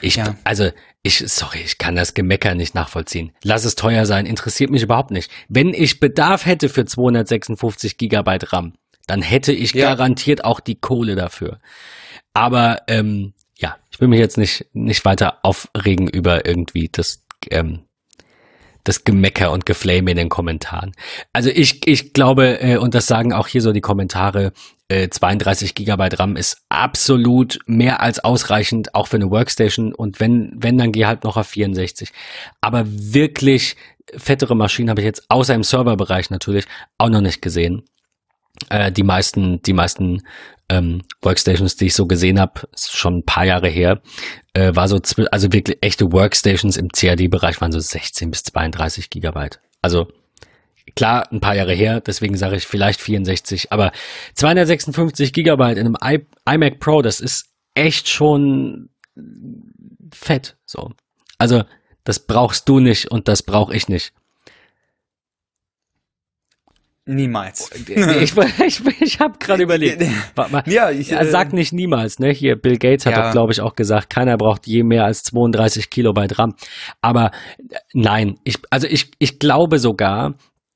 Ich, ja. also ich, sorry, ich kann das Gemecker nicht nachvollziehen. Lass es teuer sein, interessiert mich überhaupt nicht. Wenn ich Bedarf hätte für 256 Gigabyte RAM, dann hätte ich ja. garantiert auch die Kohle dafür. Aber ähm, ja, ich will mich jetzt nicht, nicht weiter aufregen über irgendwie das, ähm, das Gemecker und Geflame in den Kommentaren. Also ich, ich glaube, äh, und das sagen auch hier so die Kommentare, äh, 32 Gigabyte RAM ist absolut mehr als ausreichend, auch für eine Workstation. Und wenn, wenn, dann geh halt noch auf 64. Aber wirklich fettere Maschinen habe ich jetzt außer im Serverbereich natürlich auch noch nicht gesehen. Äh, die meisten, die meisten ähm, Workstations, die ich so gesehen habe, schon ein paar Jahre her, äh, war so, also wirklich echte Workstations im CAD-Bereich waren so 16 bis 32 Gigabyte. Also Klar, ein paar Jahre her, deswegen sage ich vielleicht 64, aber 256 Gigabyte in einem I iMac Pro, das ist echt schon fett. So, also das brauchst du nicht und das brauche ich nicht. Niemals. Ich, ich, ich habe gerade überlegt. ja, ich, äh, sag nicht niemals, ne? Hier, Bill Gates hat ja. doch, glaube ich, auch gesagt, keiner braucht je mehr als 32 Kilobyte RAM. Aber äh, nein, ich, also ich, ich glaube sogar,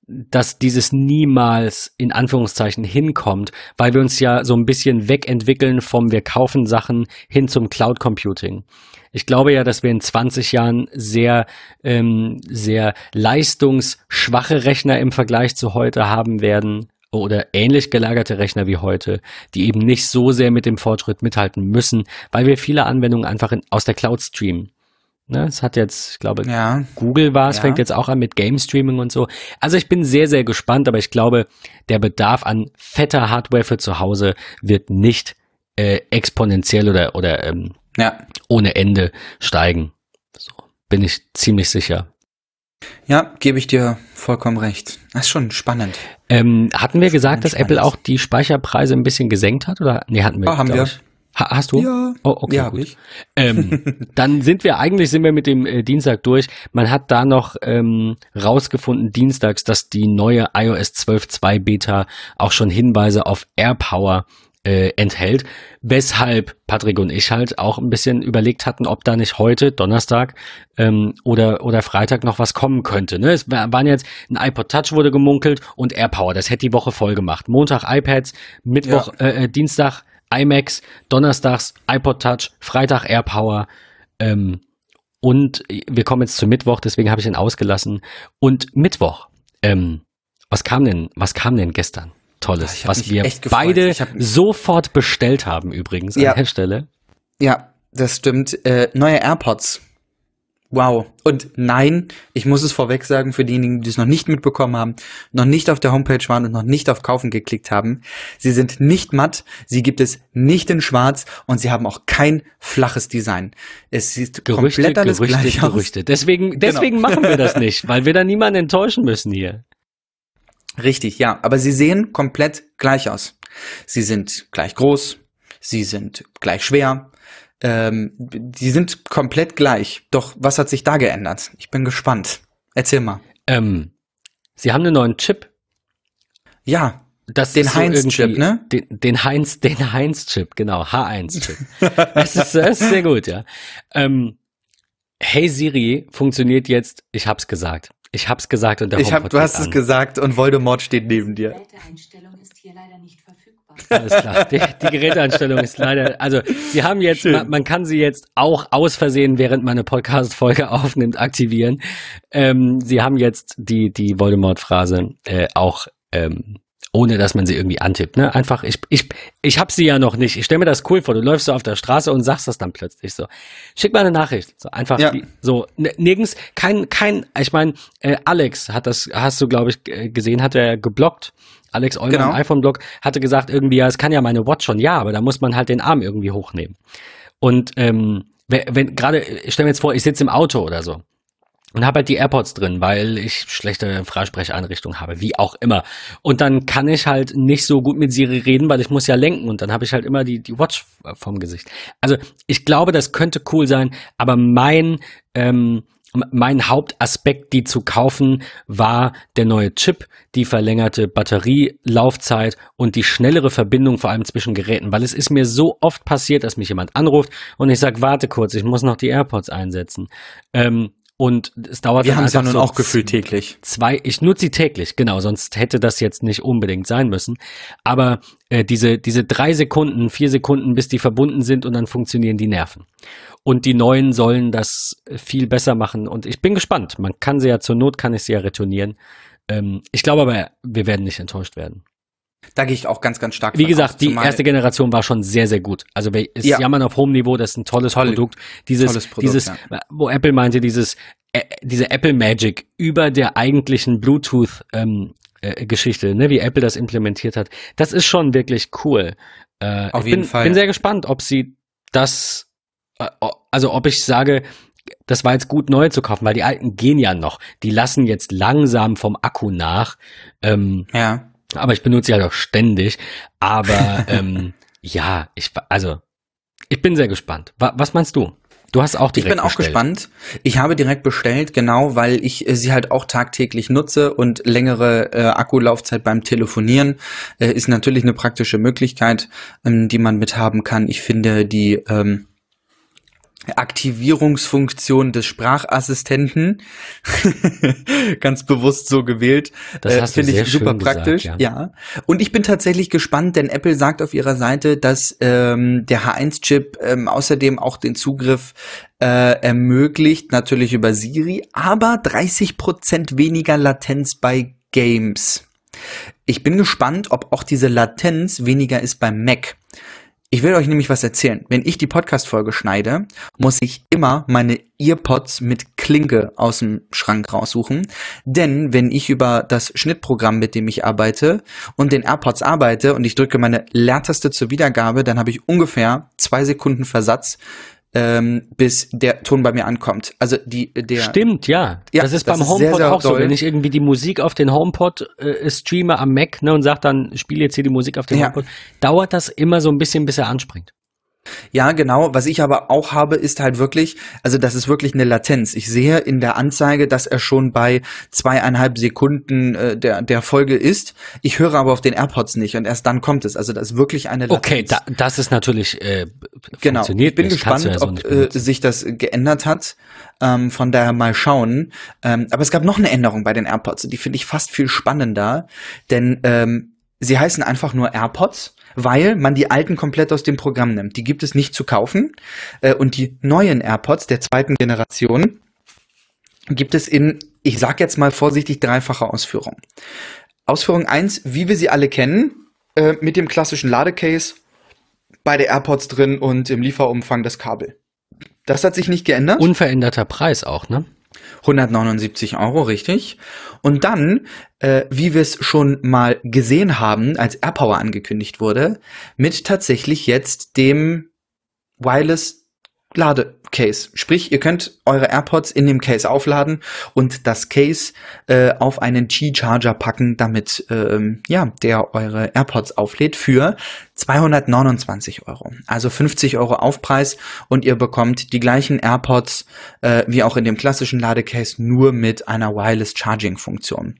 dass dieses niemals in Anführungszeichen hinkommt, weil wir uns ja so ein bisschen wegentwickeln vom wir kaufen Sachen hin zum Cloud Computing. Ich glaube ja, dass wir in 20 Jahren sehr, ähm, sehr leistungsschwache Rechner im Vergleich zu heute haben werden oder ähnlich gelagerte Rechner wie heute, die eben nicht so sehr mit dem Fortschritt mithalten müssen, weil wir viele Anwendungen einfach in, aus der Cloud streamen. Ne, es hat jetzt, ich glaube, Ja, Google war es, Ja. fängt jetzt auch an mit Game Streaming und so. Also ich bin sehr, sehr gespannt, aber ich glaube, der Bedarf an fetter Hardware für zu Hause wird nicht äh, exponentiell oder, oder ähm, ja. ohne Ende steigen. So, bin ich ziemlich sicher. Ja, gebe ich dir vollkommen recht. Das ist schon spannend. Ähm, hatten wir gesagt, dass Spannend. Apple auch die Speicherpreise ein bisschen gesenkt hat? Oder? Nee, hatten wir. Ja, haben wir. Ich. Ha, hast du? Ja. Oh, okay, ja, gut. Ähm, dann sind wir eigentlich sind wir mit dem äh, Dienstag durch. Man hat da noch ähm, rausgefunden dienstags, dass die neue iOS 12.2 Beta auch schon Hinweise auf AirPower äh, enthält, weshalb Patrick und ich halt auch ein bisschen überlegt hatten, ob da nicht heute Donnerstag ähm, oder oder Freitag noch was kommen könnte. Ne? Es wa- waren jetzt ein iPod Touch wurde gemunkelt und AirPower. Das hätte die Woche voll gemacht. Montag iPads, Mittwoch, äh, äh, Dienstag iMacs, Donnerstags iPod Touch, Freitag AirPower. Ähm, und wir kommen jetzt zu Mittwoch, deswegen habe ich ihn ausgelassen. Und Mittwoch, ähm, was kam denn, was kam denn gestern? Tolles, Ich hab was wir beide sofort bestellt haben übrigens Ja. an der Stelle. Ja, das stimmt. Äh, neue AirPods. Wow. Und nein, ich muss es vorweg sagen, für diejenigen, die es noch nicht mitbekommen haben, noch nicht auf der Homepage waren und noch nicht auf Kaufen geklickt haben. Sie sind nicht matt, sie gibt es nicht in schwarz und sie haben auch kein flaches Design. Es sieht Gerüchte, komplett alles Gerüchte, gleich aus. Gerüchte. Deswegen, Genau. deswegen machen wir das nicht, weil wir da niemanden enttäuschen müssen hier. Richtig, ja. Aber sie sehen komplett gleich aus. Sie sind gleich groß, sie sind gleich schwer, ähm, die sind komplett gleich. Doch was hat sich da geändert? Ich bin gespannt. Erzähl mal. Ähm, sie haben einen neuen Chip. Ja, Das Den ist so Heinz-Chip, irgendwie- ne? Den, den Heinz, den Heinz-Chip, genau, H1-Chip. das, ist, das ist sehr gut, ja. Ähm, hey Siri funktioniert jetzt, ich hab's gesagt. Ich hab's gesagt und der ich hab, du hast geht es an. gesagt und Voldemort steht neben dir. Einstellung ist hier leider nicht. Alles klar. Die, die Geräteeinstellung ist leider, also sie haben jetzt, man, man kann sie jetzt auch aus Versehen, während man eine Podcast-Folge aufnimmt, aktivieren. Ähm, sie haben jetzt die, die Voldemort-Phrase äh, auch ähm, ohne dass man sie irgendwie antippt. Ne? Einfach, ich, ich, ich hab sie ja noch nicht. Ich stelle mir das cool vor. Du läufst so auf der Straße und sagst das dann plötzlich so. Schick mal eine Nachricht. So einfach Ja. die, so n- nirgends kein kein. Ich meine, äh, Alex hat das, hast du glaube ich g- gesehen, hat er geblockt. Alex Euler Genau. im iPhone-Blog hatte gesagt irgendwie, ja, es kann ja meine Watch schon, ja, aber da muss man halt den Arm irgendwie hochnehmen. Und ähm, wenn, wenn gerade, ich stell mir jetzt vor, ich sitze im Auto oder so und habe halt die AirPods drin, weil ich schlechte Freisprecheinrichtung habe, wie auch immer. Und dann kann ich halt nicht so gut mit Siri reden, weil ich muss ja lenken und dann habe ich halt immer die, die Watch vom Gesicht. Also ich glaube, das könnte cool sein, aber mein, ähm, mein Hauptaspekt, die zu kaufen, war der neue Chip, die verlängerte Batterielaufzeit und die schnellere Verbindung vor allem zwischen Geräten, weil es ist mir so oft passiert, dass mich jemand anruft und ich sage, warte kurz, ich muss noch die AirPods einsetzen. Ähm, und es dauert Wir dann haben es ja nun so auch gefühlt täglich. zwei, ich nutze sie täglich, genau, sonst hätte das jetzt nicht unbedingt sein müssen. Aber äh, diese, diese drei Sekunden, vier Sekunden, bis die verbunden sind und dann funktionieren die Nerven. Und die neuen sollen das viel besser machen. Und ich bin gespannt. Man kann sie ja zur Not, kann ich sie ja retournieren. Ähm, ich glaube aber, wir werden nicht enttäuscht werden. Da gehe ich auch ganz, ganz stark Wie gesagt, aus, die erste Generation war schon sehr, sehr gut. Also ist Ja. Jammern auf hohem Niveau, das ist ein tolles Toll. Produkt. Dieses, Tolles Produkt, dieses, ja. wo Apple meinte, dieses, äh, diese Apple Magic über der eigentlichen Bluetooth ähm, äh, Geschichte, ne, wie Apple das implementiert hat, das ist schon wirklich cool. Äh, Auf ich jeden bin, Fall. bin sehr gespannt, ob sie das, äh, also ob ich sage, das war jetzt gut neu zu kaufen, weil die alten gehen ja noch. Die lassen jetzt langsam vom Akku nach. Ähm, Ja. Aber ich benutze sie halt auch ständig. Aber ähm, ja, ich also ich bin sehr gespannt. Wa was meinst du? Du hast auch Ich direkt bin auch bestellt. gespannt. Ich habe direkt bestellt, genau, weil ich äh, sie halt auch tagtäglich nutze und längere äh, Akkulaufzeit beim Telefonieren äh, ist natürlich eine praktische Möglichkeit, ähm, die man mithaben kann. Ich finde die ähm, Aktivierungsfunktion des Sprachassistenten. Ganz bewusst so gewählt. Das Äh, hast Finde ich super schön gesagt, praktisch. ja. ja. Und ich bin tatsächlich gespannt, denn Apple sagt auf ihrer Seite, dass ähm, der H1-Chip ähm, außerdem auch den Zugriff äh, ermöglicht, natürlich über Siri, aber 30% weniger Latenz bei Games. Ich bin gespannt, ob auch diese Latenz weniger ist beim Mac. Ich will euch nämlich was erzählen. Wenn ich die Podcast-Folge schneide, muss ich immer meine Earpods mit Klinke aus dem Schrank raussuchen. Denn wenn ich über das Schnittprogramm, mit dem ich arbeite und den AirPods arbeite und ich drücke meine Leertaste zur Wiedergabe, dann habe ich ungefähr zwei Sekunden Versatz, ähm, bis der Ton bei mir ankommt. Also die, der, Stimmt, ja. Ja, das ist das beim ist sehr, HomePod sehr auch so. doll. Wenn ich irgendwie die Musik auf den HomePod äh, streame am Mac ne, und sage dann, spiele jetzt hier die Musik auf den Ja. HomePod, dauert das immer so ein bisschen, bis er anspringt. Ja, genau. Was ich aber auch habe, ist halt wirklich, also das ist wirklich eine Latenz. Ich sehe in der Anzeige, dass er schon bei zweieinhalb Sekunden äh, der, der Folge ist. Ich höre aber auf den AirPods nicht und erst dann kommt es. Also das ist wirklich eine Latenz. Okay, da, das ist natürlich äh, Genau. funktioniert Ich bin nicht, gespannt, ja so ob äh, sich das geändert hat. Ähm, von daher mal schauen. Ähm, aber es gab noch eine Änderung bei den AirPods. Die finde ich fast viel spannender, denn ähm, sie heißen einfach nur AirPods, weil man die alten komplett aus dem Programm nimmt. Die gibt es nicht zu kaufen. Äh, und die neuen AirPods der zweiten Generation gibt es in, ich sag jetzt mal vorsichtig, dreifacher Ausführung. Ausführung eins, wie wir sie alle kennen, äh, mit dem klassischen Ladecase, beide AirPods drin und im Lieferumfang das Kabel. Das hat sich nicht geändert. Unveränderter Preis auch, ne? 179 Euro, richtig. Und dann, äh, wie wir es schon mal gesehen haben, als AirPower angekündigt wurde, mit tatsächlich jetzt dem Wireless Ladecase. Sprich, ihr könnt eure AirPods in dem Case aufladen und das Case äh, auf einen Qi-Charger packen, damit ähm, ja, der eure AirPods auflädt für 229 Euro. Also 50 Euro Aufpreis und ihr bekommt die gleichen AirPods äh, wie auch in dem klassischen Ladecase, nur mit einer Wireless Charging Funktion.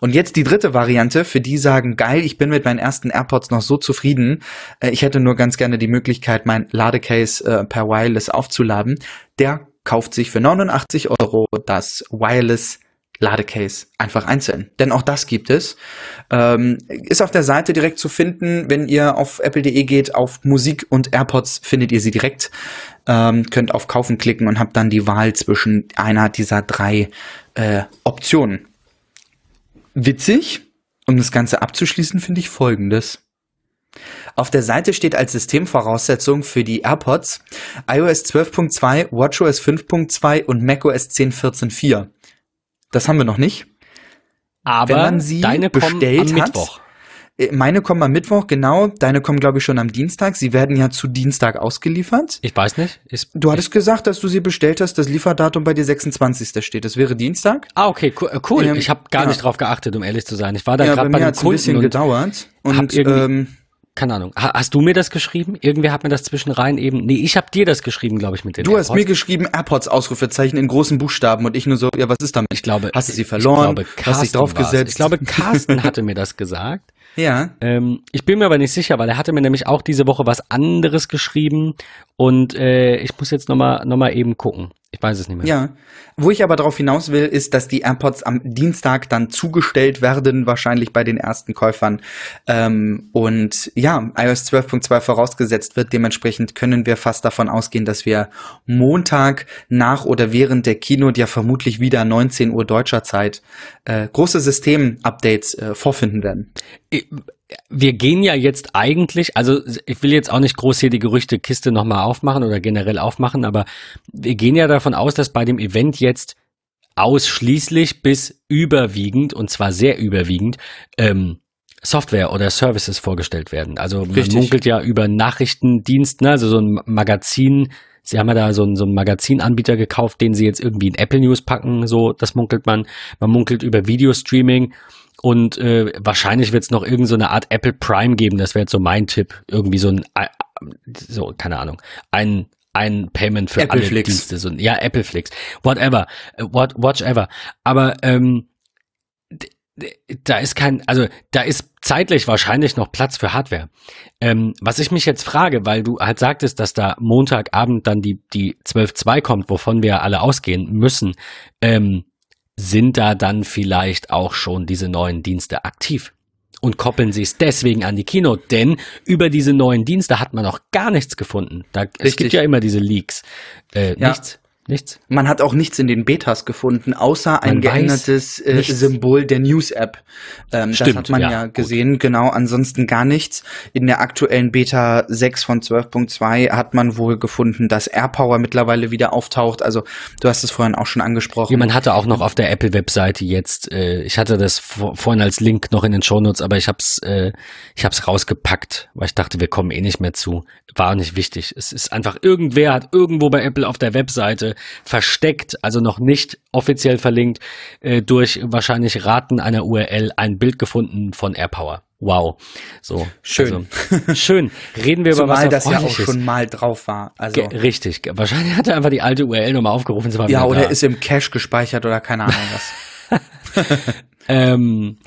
Und jetzt die dritte Variante, für die sagen, geil, ich bin mit meinen ersten AirPods noch so zufrieden, äh, ich hätte nur ganz gerne die Möglichkeit, mein Ladecase äh, per Wireless aufzuladen. Der kauft sich für 89 Euro das Wireless Ladecase einfach einzeln. Denn auch das gibt es. Ähm, ist auf der Seite direkt zu finden. Wenn ihr auf apple.de geht, auf Musik und AirPods findet ihr sie direkt. Ähm, könnt auf Kaufen klicken und habt dann die Wahl zwischen einer dieser drei äh, Optionen. Witzig, um das Ganze abzuschließen, finde ich folgendes. Auf der Seite steht als Systemvoraussetzung für die AirPods iOS 12.2, WatchOS 5.2 und macOS 10.14.4. Das haben wir noch nicht. Aber Wenn man sie deine kommen bestellt am hat, Mittwoch. Äh, Meine kommen am Mittwoch, genau. Deine kommen, glaube ich, schon am Dienstag. Sie werden ja zu Dienstag ausgeliefert. Ich weiß nicht. Ist, Du hattest gesagt, dass du sie bestellt hast, das Lieferdatum bei dir 26. steht. Das wäre Dienstag. Ah, okay, cool. äh. Ähm, ich habe gar ja. nicht drauf geachtet, um ehrlich zu sein. Ich war da ja, gerade bei bei mir hat es ein bisschen und gedauert. Und irgendwie- ähm, keine Ahnung. Ha, hast du mir das geschrieben? Irgendwer hat mir das zwischen rein eben. Nee, ich habe dir das geschrieben, glaube ich, mit den du hast mir AirPods. geschrieben, AirPods Ausrufezeichen in großen Buchstaben und ich nur so, ja, was ist damit? Ich glaube, Hast du sie ich verloren? glaube, Hast dich Carsten draufgesetzt? Ich glaube, Carsten hatte mir das gesagt. Ja. Ähm, ich bin mir aber nicht sicher, weil er hatte mir nämlich auch diese Woche was anderes geschrieben und äh, ich muss jetzt nochmal noch mal eben gucken. Ich weiß es nicht mehr. Ja, wo ich aber darauf hinaus will, ist, dass die AirPods am Dienstag dann zugestellt werden, wahrscheinlich bei den ersten Käufern. Ähm, und ja, iOS 12.2 vorausgesetzt wird. Dementsprechend können wir fast davon ausgehen, dass wir Montag nach oder während der Keynote ja vermutlich wieder 19 Uhr deutscher Zeit äh, große System-Updates äh, vorfinden werden. Wir gehen ja jetzt eigentlich, also ich will jetzt auch nicht groß hier die Gerüchtekiste nochmal aufmachen oder generell aufmachen, aber wir gehen ja davon aus, dass bei dem Event jetzt ausschließlich bis überwiegend, und zwar sehr überwiegend, ähm, Software oder Services vorgestellt werden. Also man Richtig. munkelt ja über Nachrichtendienst, ne, also so ein Magazin. Sie haben ja da so einen, so einen Magazinanbieter gekauft, den sie jetzt irgendwie in Apple News packen, so, das munkelt man. Man munkelt über Videostreaming und äh, wahrscheinlich wird es noch irgendeine so eine Art Apple Prime geben, das wäre jetzt so mein Tipp. Irgendwie so ein, äh, so, keine Ahnung, ein, ein Payment für alle Appleflix. Dienste. So, ja, Appleflix. Whatever. Äh, What, whatever. Aber ähm, da ist kein, also da ist zeitlich wahrscheinlich noch Platz für Hardware. Ähm, was ich mich jetzt frage, weil du halt sagtest, dass da Montagabend dann die, die 12.2 kommt, wovon wir alle ausgehen müssen, ähm, sind da dann vielleicht auch schon diese neuen Dienste aktiv? Und koppeln sie es deswegen an die Keynote, denn über diese neuen Dienste hat man noch gar nichts gefunden. Da, es gibt ja immer diese Leaks. Äh, Ja. Nichts. Nichts. Man hat auch nichts in den Betas gefunden, außer ein Man geändertes äh. Symbol der News-App. Ähm, das hat man ja, ja, gut. gesehen, genau, ansonsten gar nichts. In der aktuellen Beta 6 von 12.2 hat man wohl gefunden, dass AirPower mittlerweile wieder auftaucht. Also du hast es vorhin auch schon angesprochen. Ja, man hatte auch noch auf der Apple-Webseite jetzt, äh, ich hatte das vor, vorhin als Link noch in den Shownotes, aber ich hab's, äh, ich hab's rausgepackt, weil ich dachte, wir kommen eh nicht mehr zu. War nicht wichtig. Es ist einfach, irgendwer hat irgendwo bei Apple auf der Webseite versteckt, also noch nicht offiziell verlinkt, äh, durch wahrscheinlich Raten einer URL ein Bild gefunden von AirPower. Wow. So. Schön. Also, schön. Reden wir über was das ja auch schon mal drauf war. Also Ge- Richtig. Wahrscheinlich hat er einfach die alte URL nochmal aufgerufen. ja, oder da. ist im Cache gespeichert oder keine Ahnung was. Ähm,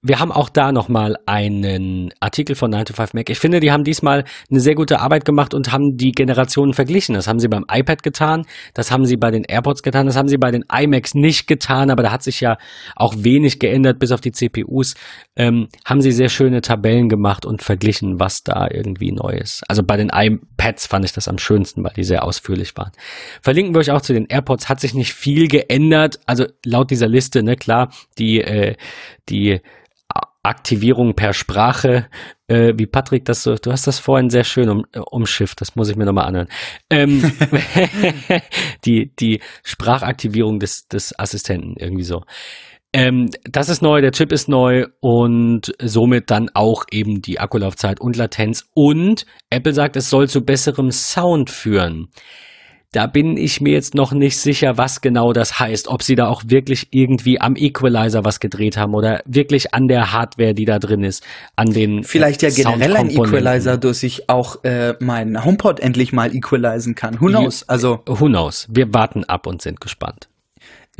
wir haben auch da nochmal einen Artikel von 9 to 5 Mac. Ich finde, die haben diesmal eine sehr gute Arbeit gemacht und haben die Generationen verglichen. Das haben sie beim iPad getan, das haben sie bei den AirPods getan, das haben sie bei den iMacs nicht getan, aber da hat sich ja auch wenig geändert, bis auf die CPUs. Ähm, haben sie sehr schöne Tabellen gemacht und verglichen, was da irgendwie neu ist. Also bei den iPads fand ich das am schönsten, weil die sehr ausführlich waren. Verlinken wir euch auch zu den AirPods, hat sich nicht viel geändert. Also laut dieser Liste, ne, klar, die, äh, die Aktivierung per Sprache, äh, wie Patrick das so, du hast das vorhin sehr schön um, äh, umschifft, das muss ich mir nochmal anhören. Ähm, die, die Sprachaktivierung des, des Assistenten, irgendwie so. Ähm, das ist neu, der Chip ist neu und somit dann auch eben die Akkulaufzeit und Latenz. Und Apple sagt, es soll zu besserem Sound führen. Da bin ich mir jetzt noch nicht sicher, was genau das heißt. Ob sie da auch wirklich irgendwie am Equalizer was gedreht haben oder wirklich an der Hardware, die da drin ist, an den Vielleicht ja generell ein. Equalizer, dass ich auch äh, meinen HomePod endlich mal equalisen kann. Who knows? Also Who knows? Wir warten ab und sind gespannt.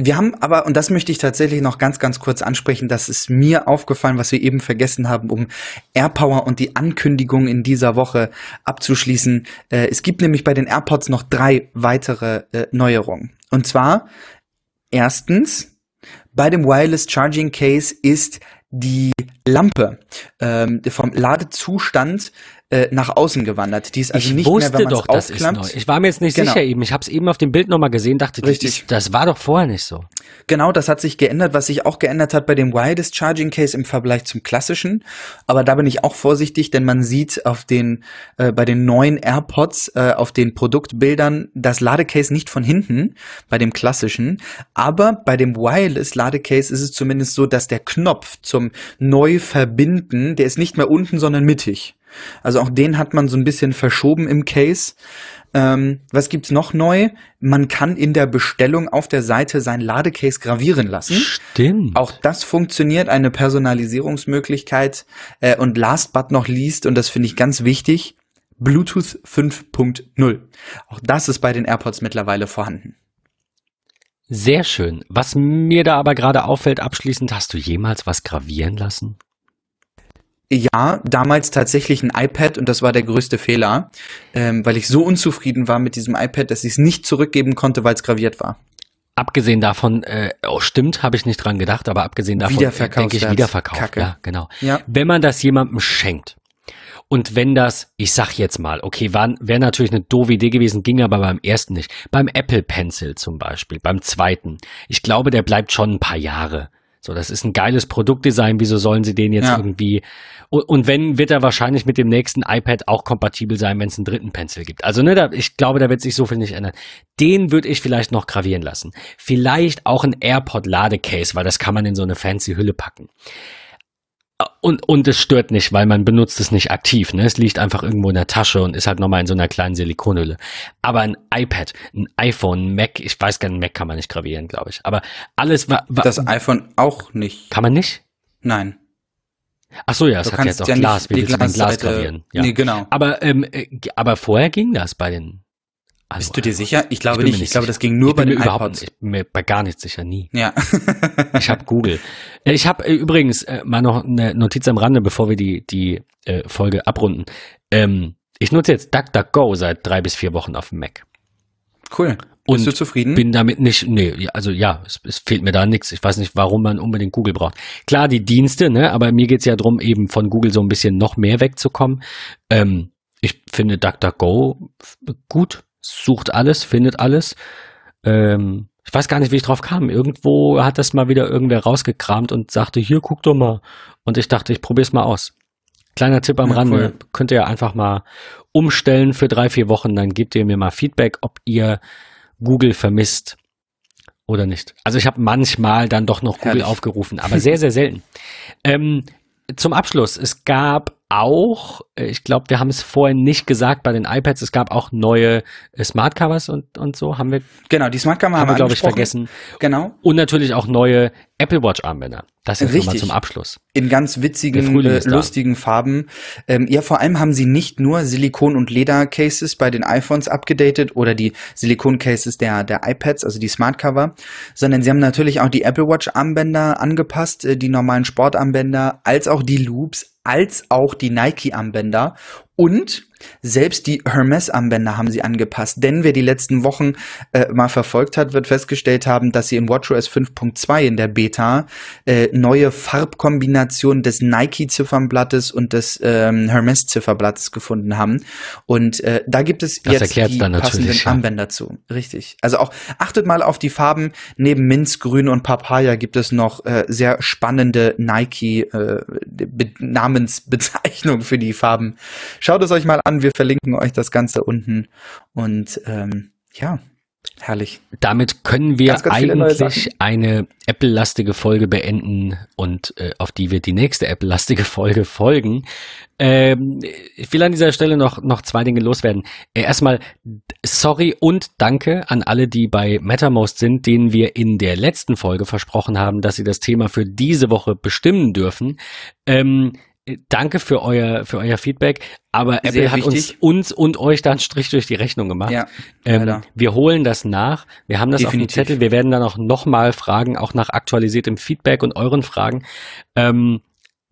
Wir haben aber, und das möchte ich tatsächlich noch ganz, ganz kurz ansprechen, das ist mir aufgefallen, was wir eben vergessen haben, um AirPower und die Ankündigung in dieser Woche abzuschließen. Äh, es gibt nämlich bei den AirPods noch drei weitere äh, Neuerungen. Und zwar, erstens, bei dem Wireless Charging Case ist die Lampe ähm, vom Ladezustand äh, nach außen gewandert. Die ist also ich nicht wusste mehr, wenn man doch, das ist neu. Ich war mir jetzt nicht Genau. sicher eben. Ich habe es eben auf dem Bild nochmal gesehen, dachte, Richtig. Ist, das war doch vorher nicht so. Genau, das hat sich geändert. Was sich auch geändert hat bei dem Wireless Charging Case im Vergleich zum klassischen. Aber da bin ich auch vorsichtig, denn man sieht auf den, äh, bei den neuen AirPods, äh, auf den Produktbildern das Ladecase nicht von hinten, bei dem klassischen. Aber bei dem Wireless Ladecase ist es zumindest so, dass der Knopf zum Neu-Verbinden, der ist nicht mehr unten, sondern mittig. Also auch den hat man so ein bisschen verschoben im Case. Ähm, was gibt's noch neu? Man kann in der Bestellung auf der Seite sein Ladecase gravieren lassen. Stimmt. Auch das funktioniert, eine Personalisierungsmöglichkeit. Äh, und last but not least, und das finde ich ganz wichtig, Bluetooth 5.0. Auch das ist bei den AirPods mittlerweile vorhanden. Sehr schön. Was mir da aber gerade auffällt, abschließend, hast du jemals was gravieren lassen? Ja, damals tatsächlich ein iPad und das war der größte Fehler, ähm, weil ich so unzufrieden war mit diesem iPad, dass ich es nicht zurückgeben konnte, weil es graviert war. Abgesehen davon, äh, oh stimmt, habe ich nicht dran gedacht, aber abgesehen davon äh, denke ich Wiederverkaufswert. Wiederverkauf. Kacke. Ja, genau. Ja. Wenn man das jemandem schenkt und wenn das, ich sag jetzt mal, okay, wäre natürlich eine doofe Idee gewesen, ging aber beim ersten nicht. Beim Apple Pencil zum Beispiel, beim zweiten. Ich glaube, der bleibt schon ein paar Jahre. So, das ist ein geiles Produktdesign. Wieso sollen sie den jetzt Ja. irgendwie? Und, und wenn, wird er wahrscheinlich mit dem nächsten iPad auch kompatibel sein, wenn es einen dritten Pencil gibt. Also, ne, da, ich glaube, da wird sich so viel nicht ändern. Den würde ich vielleicht noch gravieren lassen. Vielleicht auch ein AirPod Ladecase, weil das kann man in so eine fancy Hülle packen. Und, und es stört nicht, weil man benutzt es nicht aktiv. Ne? Es liegt einfach irgendwo in der Tasche und ist halt nochmal in so einer kleinen Silikonhülle. Aber ein iPad, ein iPhone, ein Mac, ich weiß gar nicht, Mac kann man nicht gravieren, glaube ich. Aber alles war, Das iPhone auch nicht. kann man nicht? Nein. Ach so, ja, es hat jetzt auch Glas. Wie willst du Glas gravieren? Ja. Nee, genau. Aber, ähm, äh, aber vorher ging das bei den Also, Bist du dir sicher? Ich glaube mir nicht. nicht Ich glaube, das ging nur ich bei den überhaupt iPods. nicht, ich bin mir bei gar nichts sicher, nie. Ja. Ich habe Google. Äh, Ich habe äh, übrigens äh, mal noch eine Notiz am Rande, bevor wir die, die äh, Folge abrunden. Ähm, ich nutze jetzt DuckDuckGo seit drei bis vier Wochen auf dem Mac. cool. Und Bist du zufrieden? Bin damit nicht, nee, also ja, es, es fehlt mir da nichts. Ich weiß nicht, warum man unbedingt Google braucht. Klar, die Dienste, ne, aber mir geht's ja drum, eben von Google so ein bisschen noch mehr wegzukommen. Ähm, ich finde DuckDuckGo gut, sucht alles, findet alles. Ähm, ich weiß gar nicht, wie ich drauf kam. Irgendwo hat das mal wieder irgendwer rausgekramt und sagte, hier, guck doch mal. Und ich dachte, ich probier's mal aus. Kleiner Tipp am Ja, Rande. cool. Könnt ihr einfach mal umstellen für drei, vier Wochen. Dann gebt ihr mir mal Feedback, ob ihr Google vermisst oder nicht. Also ich habe manchmal dann doch noch Google Herrlich. aufgerufen, aber sehr, sehr selten. ähm, zum Abschluss, es gab auch, äh, ich glaube, wir haben es vorhin nicht gesagt bei den iPads, es gab auch neue äh, Smart Covers und, und so, haben wir, Genau, die Smartkamera haben wir, glaube ich, vergessen. Genau. Und natürlich auch neue Apple Watch Armbänder. Das jetzt nochmal zum Abschluss. in ganz witzigen, äh, ist lustigen Farben. Ähm, ja, vor allem haben sie nicht nur Silikon- und Leder-Cases bei den iPhones abgedatet oder die Silikon-Cases der, der iPads, also die Smart Cover, sondern sie haben natürlich auch die Apple Watch-Armbänder angepasst, äh, die normalen Sportarmbänder, als auch die Loops, als auch die Nike-Armbänder und selbst die Hermes-Armbänder haben sie angepasst. Denn wer die letzten Wochen äh, mal verfolgt hat, wird festgestellt haben, dass sie in WatchOS 5.2 in der Beta äh, neue Farbkombinationen des Nike-Ziffernblattes und des ähm, Hermes-Zifferblattes gefunden haben. Und äh, da gibt es Das jetzt die passenden ja. Armbänder zu. Richtig. Also auch achtet mal auf die Farben. Neben Minzgrün und Papaya gibt es noch äh, sehr spannende Nike äh, für die Farben. Schaut es euch mal an. Wir verlinken euch das Ganze unten. Und ähm, ja, herrlich. Damit können wir Ganz, ganz eigentlich eine Apple-lastige Folge beenden und äh, auf die wird die nächste Apple-lastige Folge folgen. Ähm, ich will an dieser Stelle noch, noch zwei Dinge loswerden. Äh, erstmal sorry und danke an alle, die bei MetaMost sind, denen wir in der letzten Folge versprochen haben, dass sie das Thema für diese Woche bestimmen dürfen. Ähm, Danke für euer, für euer Feedback, aber Apple Sehr hat uns, wichtig. uns und euch da einen Strich durch die Rechnung gemacht. Ja, Ähm, wir holen das nach. Wir haben das auf Definitiv. dem Zettel. Wir werden dann auch nochmal fragen, auch nach aktualisiertem Feedback und euren Fragen. Ähm,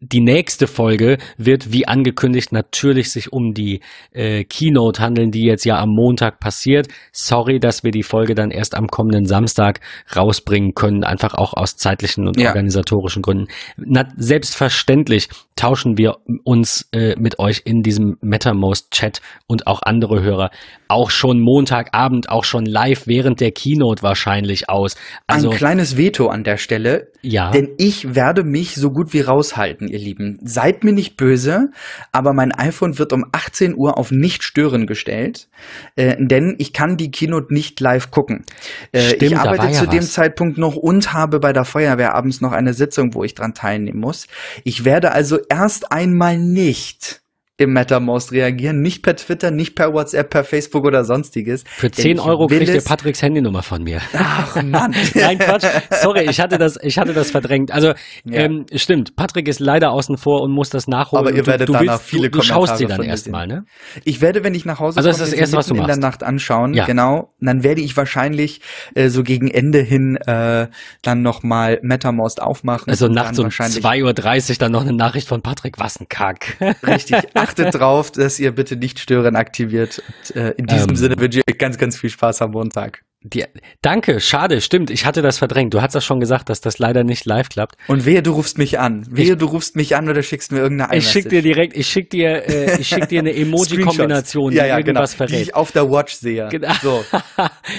die nächste Folge wird, wie angekündigt, natürlich sich um die äh, Keynote handeln, die jetzt ja am Montag passiert. Sorry, dass wir die Folge dann erst am kommenden Samstag rausbringen können, einfach auch aus zeitlichen und Ja. organisatorischen Gründen. Na, selbstverständlich tauschen wir uns äh, mit euch in diesem MetaMost-Chat und auch andere Hörer auch schon Montagabend, auch schon live während der Keynote wahrscheinlich aus. Also Ein kleines Veto an der Stelle. ja. Denn ich werde mich so gut wie raushalten, ihr Lieben. Seid mir nicht böse, aber mein iPhone wird um 18 Uhr auf nicht stören gestellt, äh, denn ich kann die Keynote nicht live gucken. Äh, Stimmt, ich arbeite ja zu dem was. Zeitpunkt noch und habe bei der Feuerwehr abends noch eine Sitzung, wo ich dran teilnehmen muss. Ich werde also erst einmal nicht im MetaMost reagieren, nicht per Twitter, nicht per WhatsApp, per Facebook oder sonstiges. Für Denn 10 ich Euro kriegt ihr Patricks Handynummer von mir. Ach Mann. Nein, Quatsch. Sorry, ich hatte das, ich hatte das verdrängt. Also, Ja. ähm, stimmt. Patrick ist leider außen vor und muss das nachholen. Aber ihr Und du, werdet du danach willst, viele du, du schaust sie dann erstmal, ne? Ich werde, wenn ich nach Hause Also das komme, das sie Erste, was du in der machst. Nacht anschauen, Ja. genau. Und dann werde ich wahrscheinlich äh, so gegen Ende hin äh, dann nochmal MetaMost aufmachen. Also nachts um wahrscheinlich 2.30 Uhr dann noch eine Nachricht von Patrick. Was ein Kack. Richtig. Achtet drauf, dass ihr bitte nicht stören aktiviert. Und, äh, in diesem Ähm. Sinne wünsche ich euch ganz, ganz viel Spaß am Montag. Die, danke, schade, stimmt. Ich hatte das verdrängt. Du hast das schon gesagt, dass das leider nicht live klappt. Und wehe, du rufst mich an. Wehe, du rufst mich an oder schickst mir irgendeine Ich schick dir direkt, ich schick dir, äh, ich schick dir eine Emoji-Kombination, ja, die ja, irgendwas genau, die verrät. ich auf der Watch sehe. Genau. So,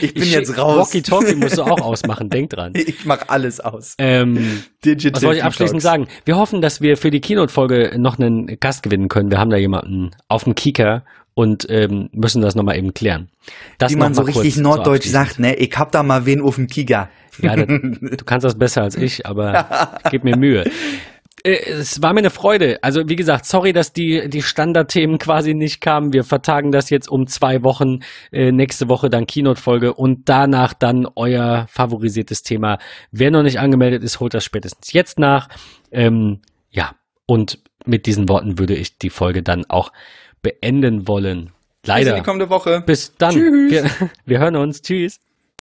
ich bin schick- jetzt raus. Walkie-Talkie musst du auch ausmachen, denk dran. ich mache alles aus. Ähm, Digital Was wollte ich abschließend Detox. sagen? Wir hoffen, dass wir für die Keynote-Folge noch einen Gast gewinnen können. Wir haben da jemanden auf dem Kieker und ähm, müssen das nochmal eben klären. Das Wie man so richtig norddeutsch sagt, ne? Ich hab da mal wen auf dem Kiger. Ja, das, du kannst das besser als ich, aber gib mir Mühe. Äh, Es war mir eine Freude. Also wie gesagt, sorry, dass die, die Standardthemen quasi nicht kamen. Wir vertagen das jetzt um zwei Wochen. Äh, nächste Woche dann Keynote-Folge und danach dann euer favorisiertes Thema. Wer noch nicht angemeldet ist, holt das spätestens jetzt nach. Ähm, ja, und mit diesen Worten würde ich die Folge dann auch beenden wollen. Bis in Leider. die kommende Woche. Bis dann. Tschüss. Wir, wir hören uns. Tschüss.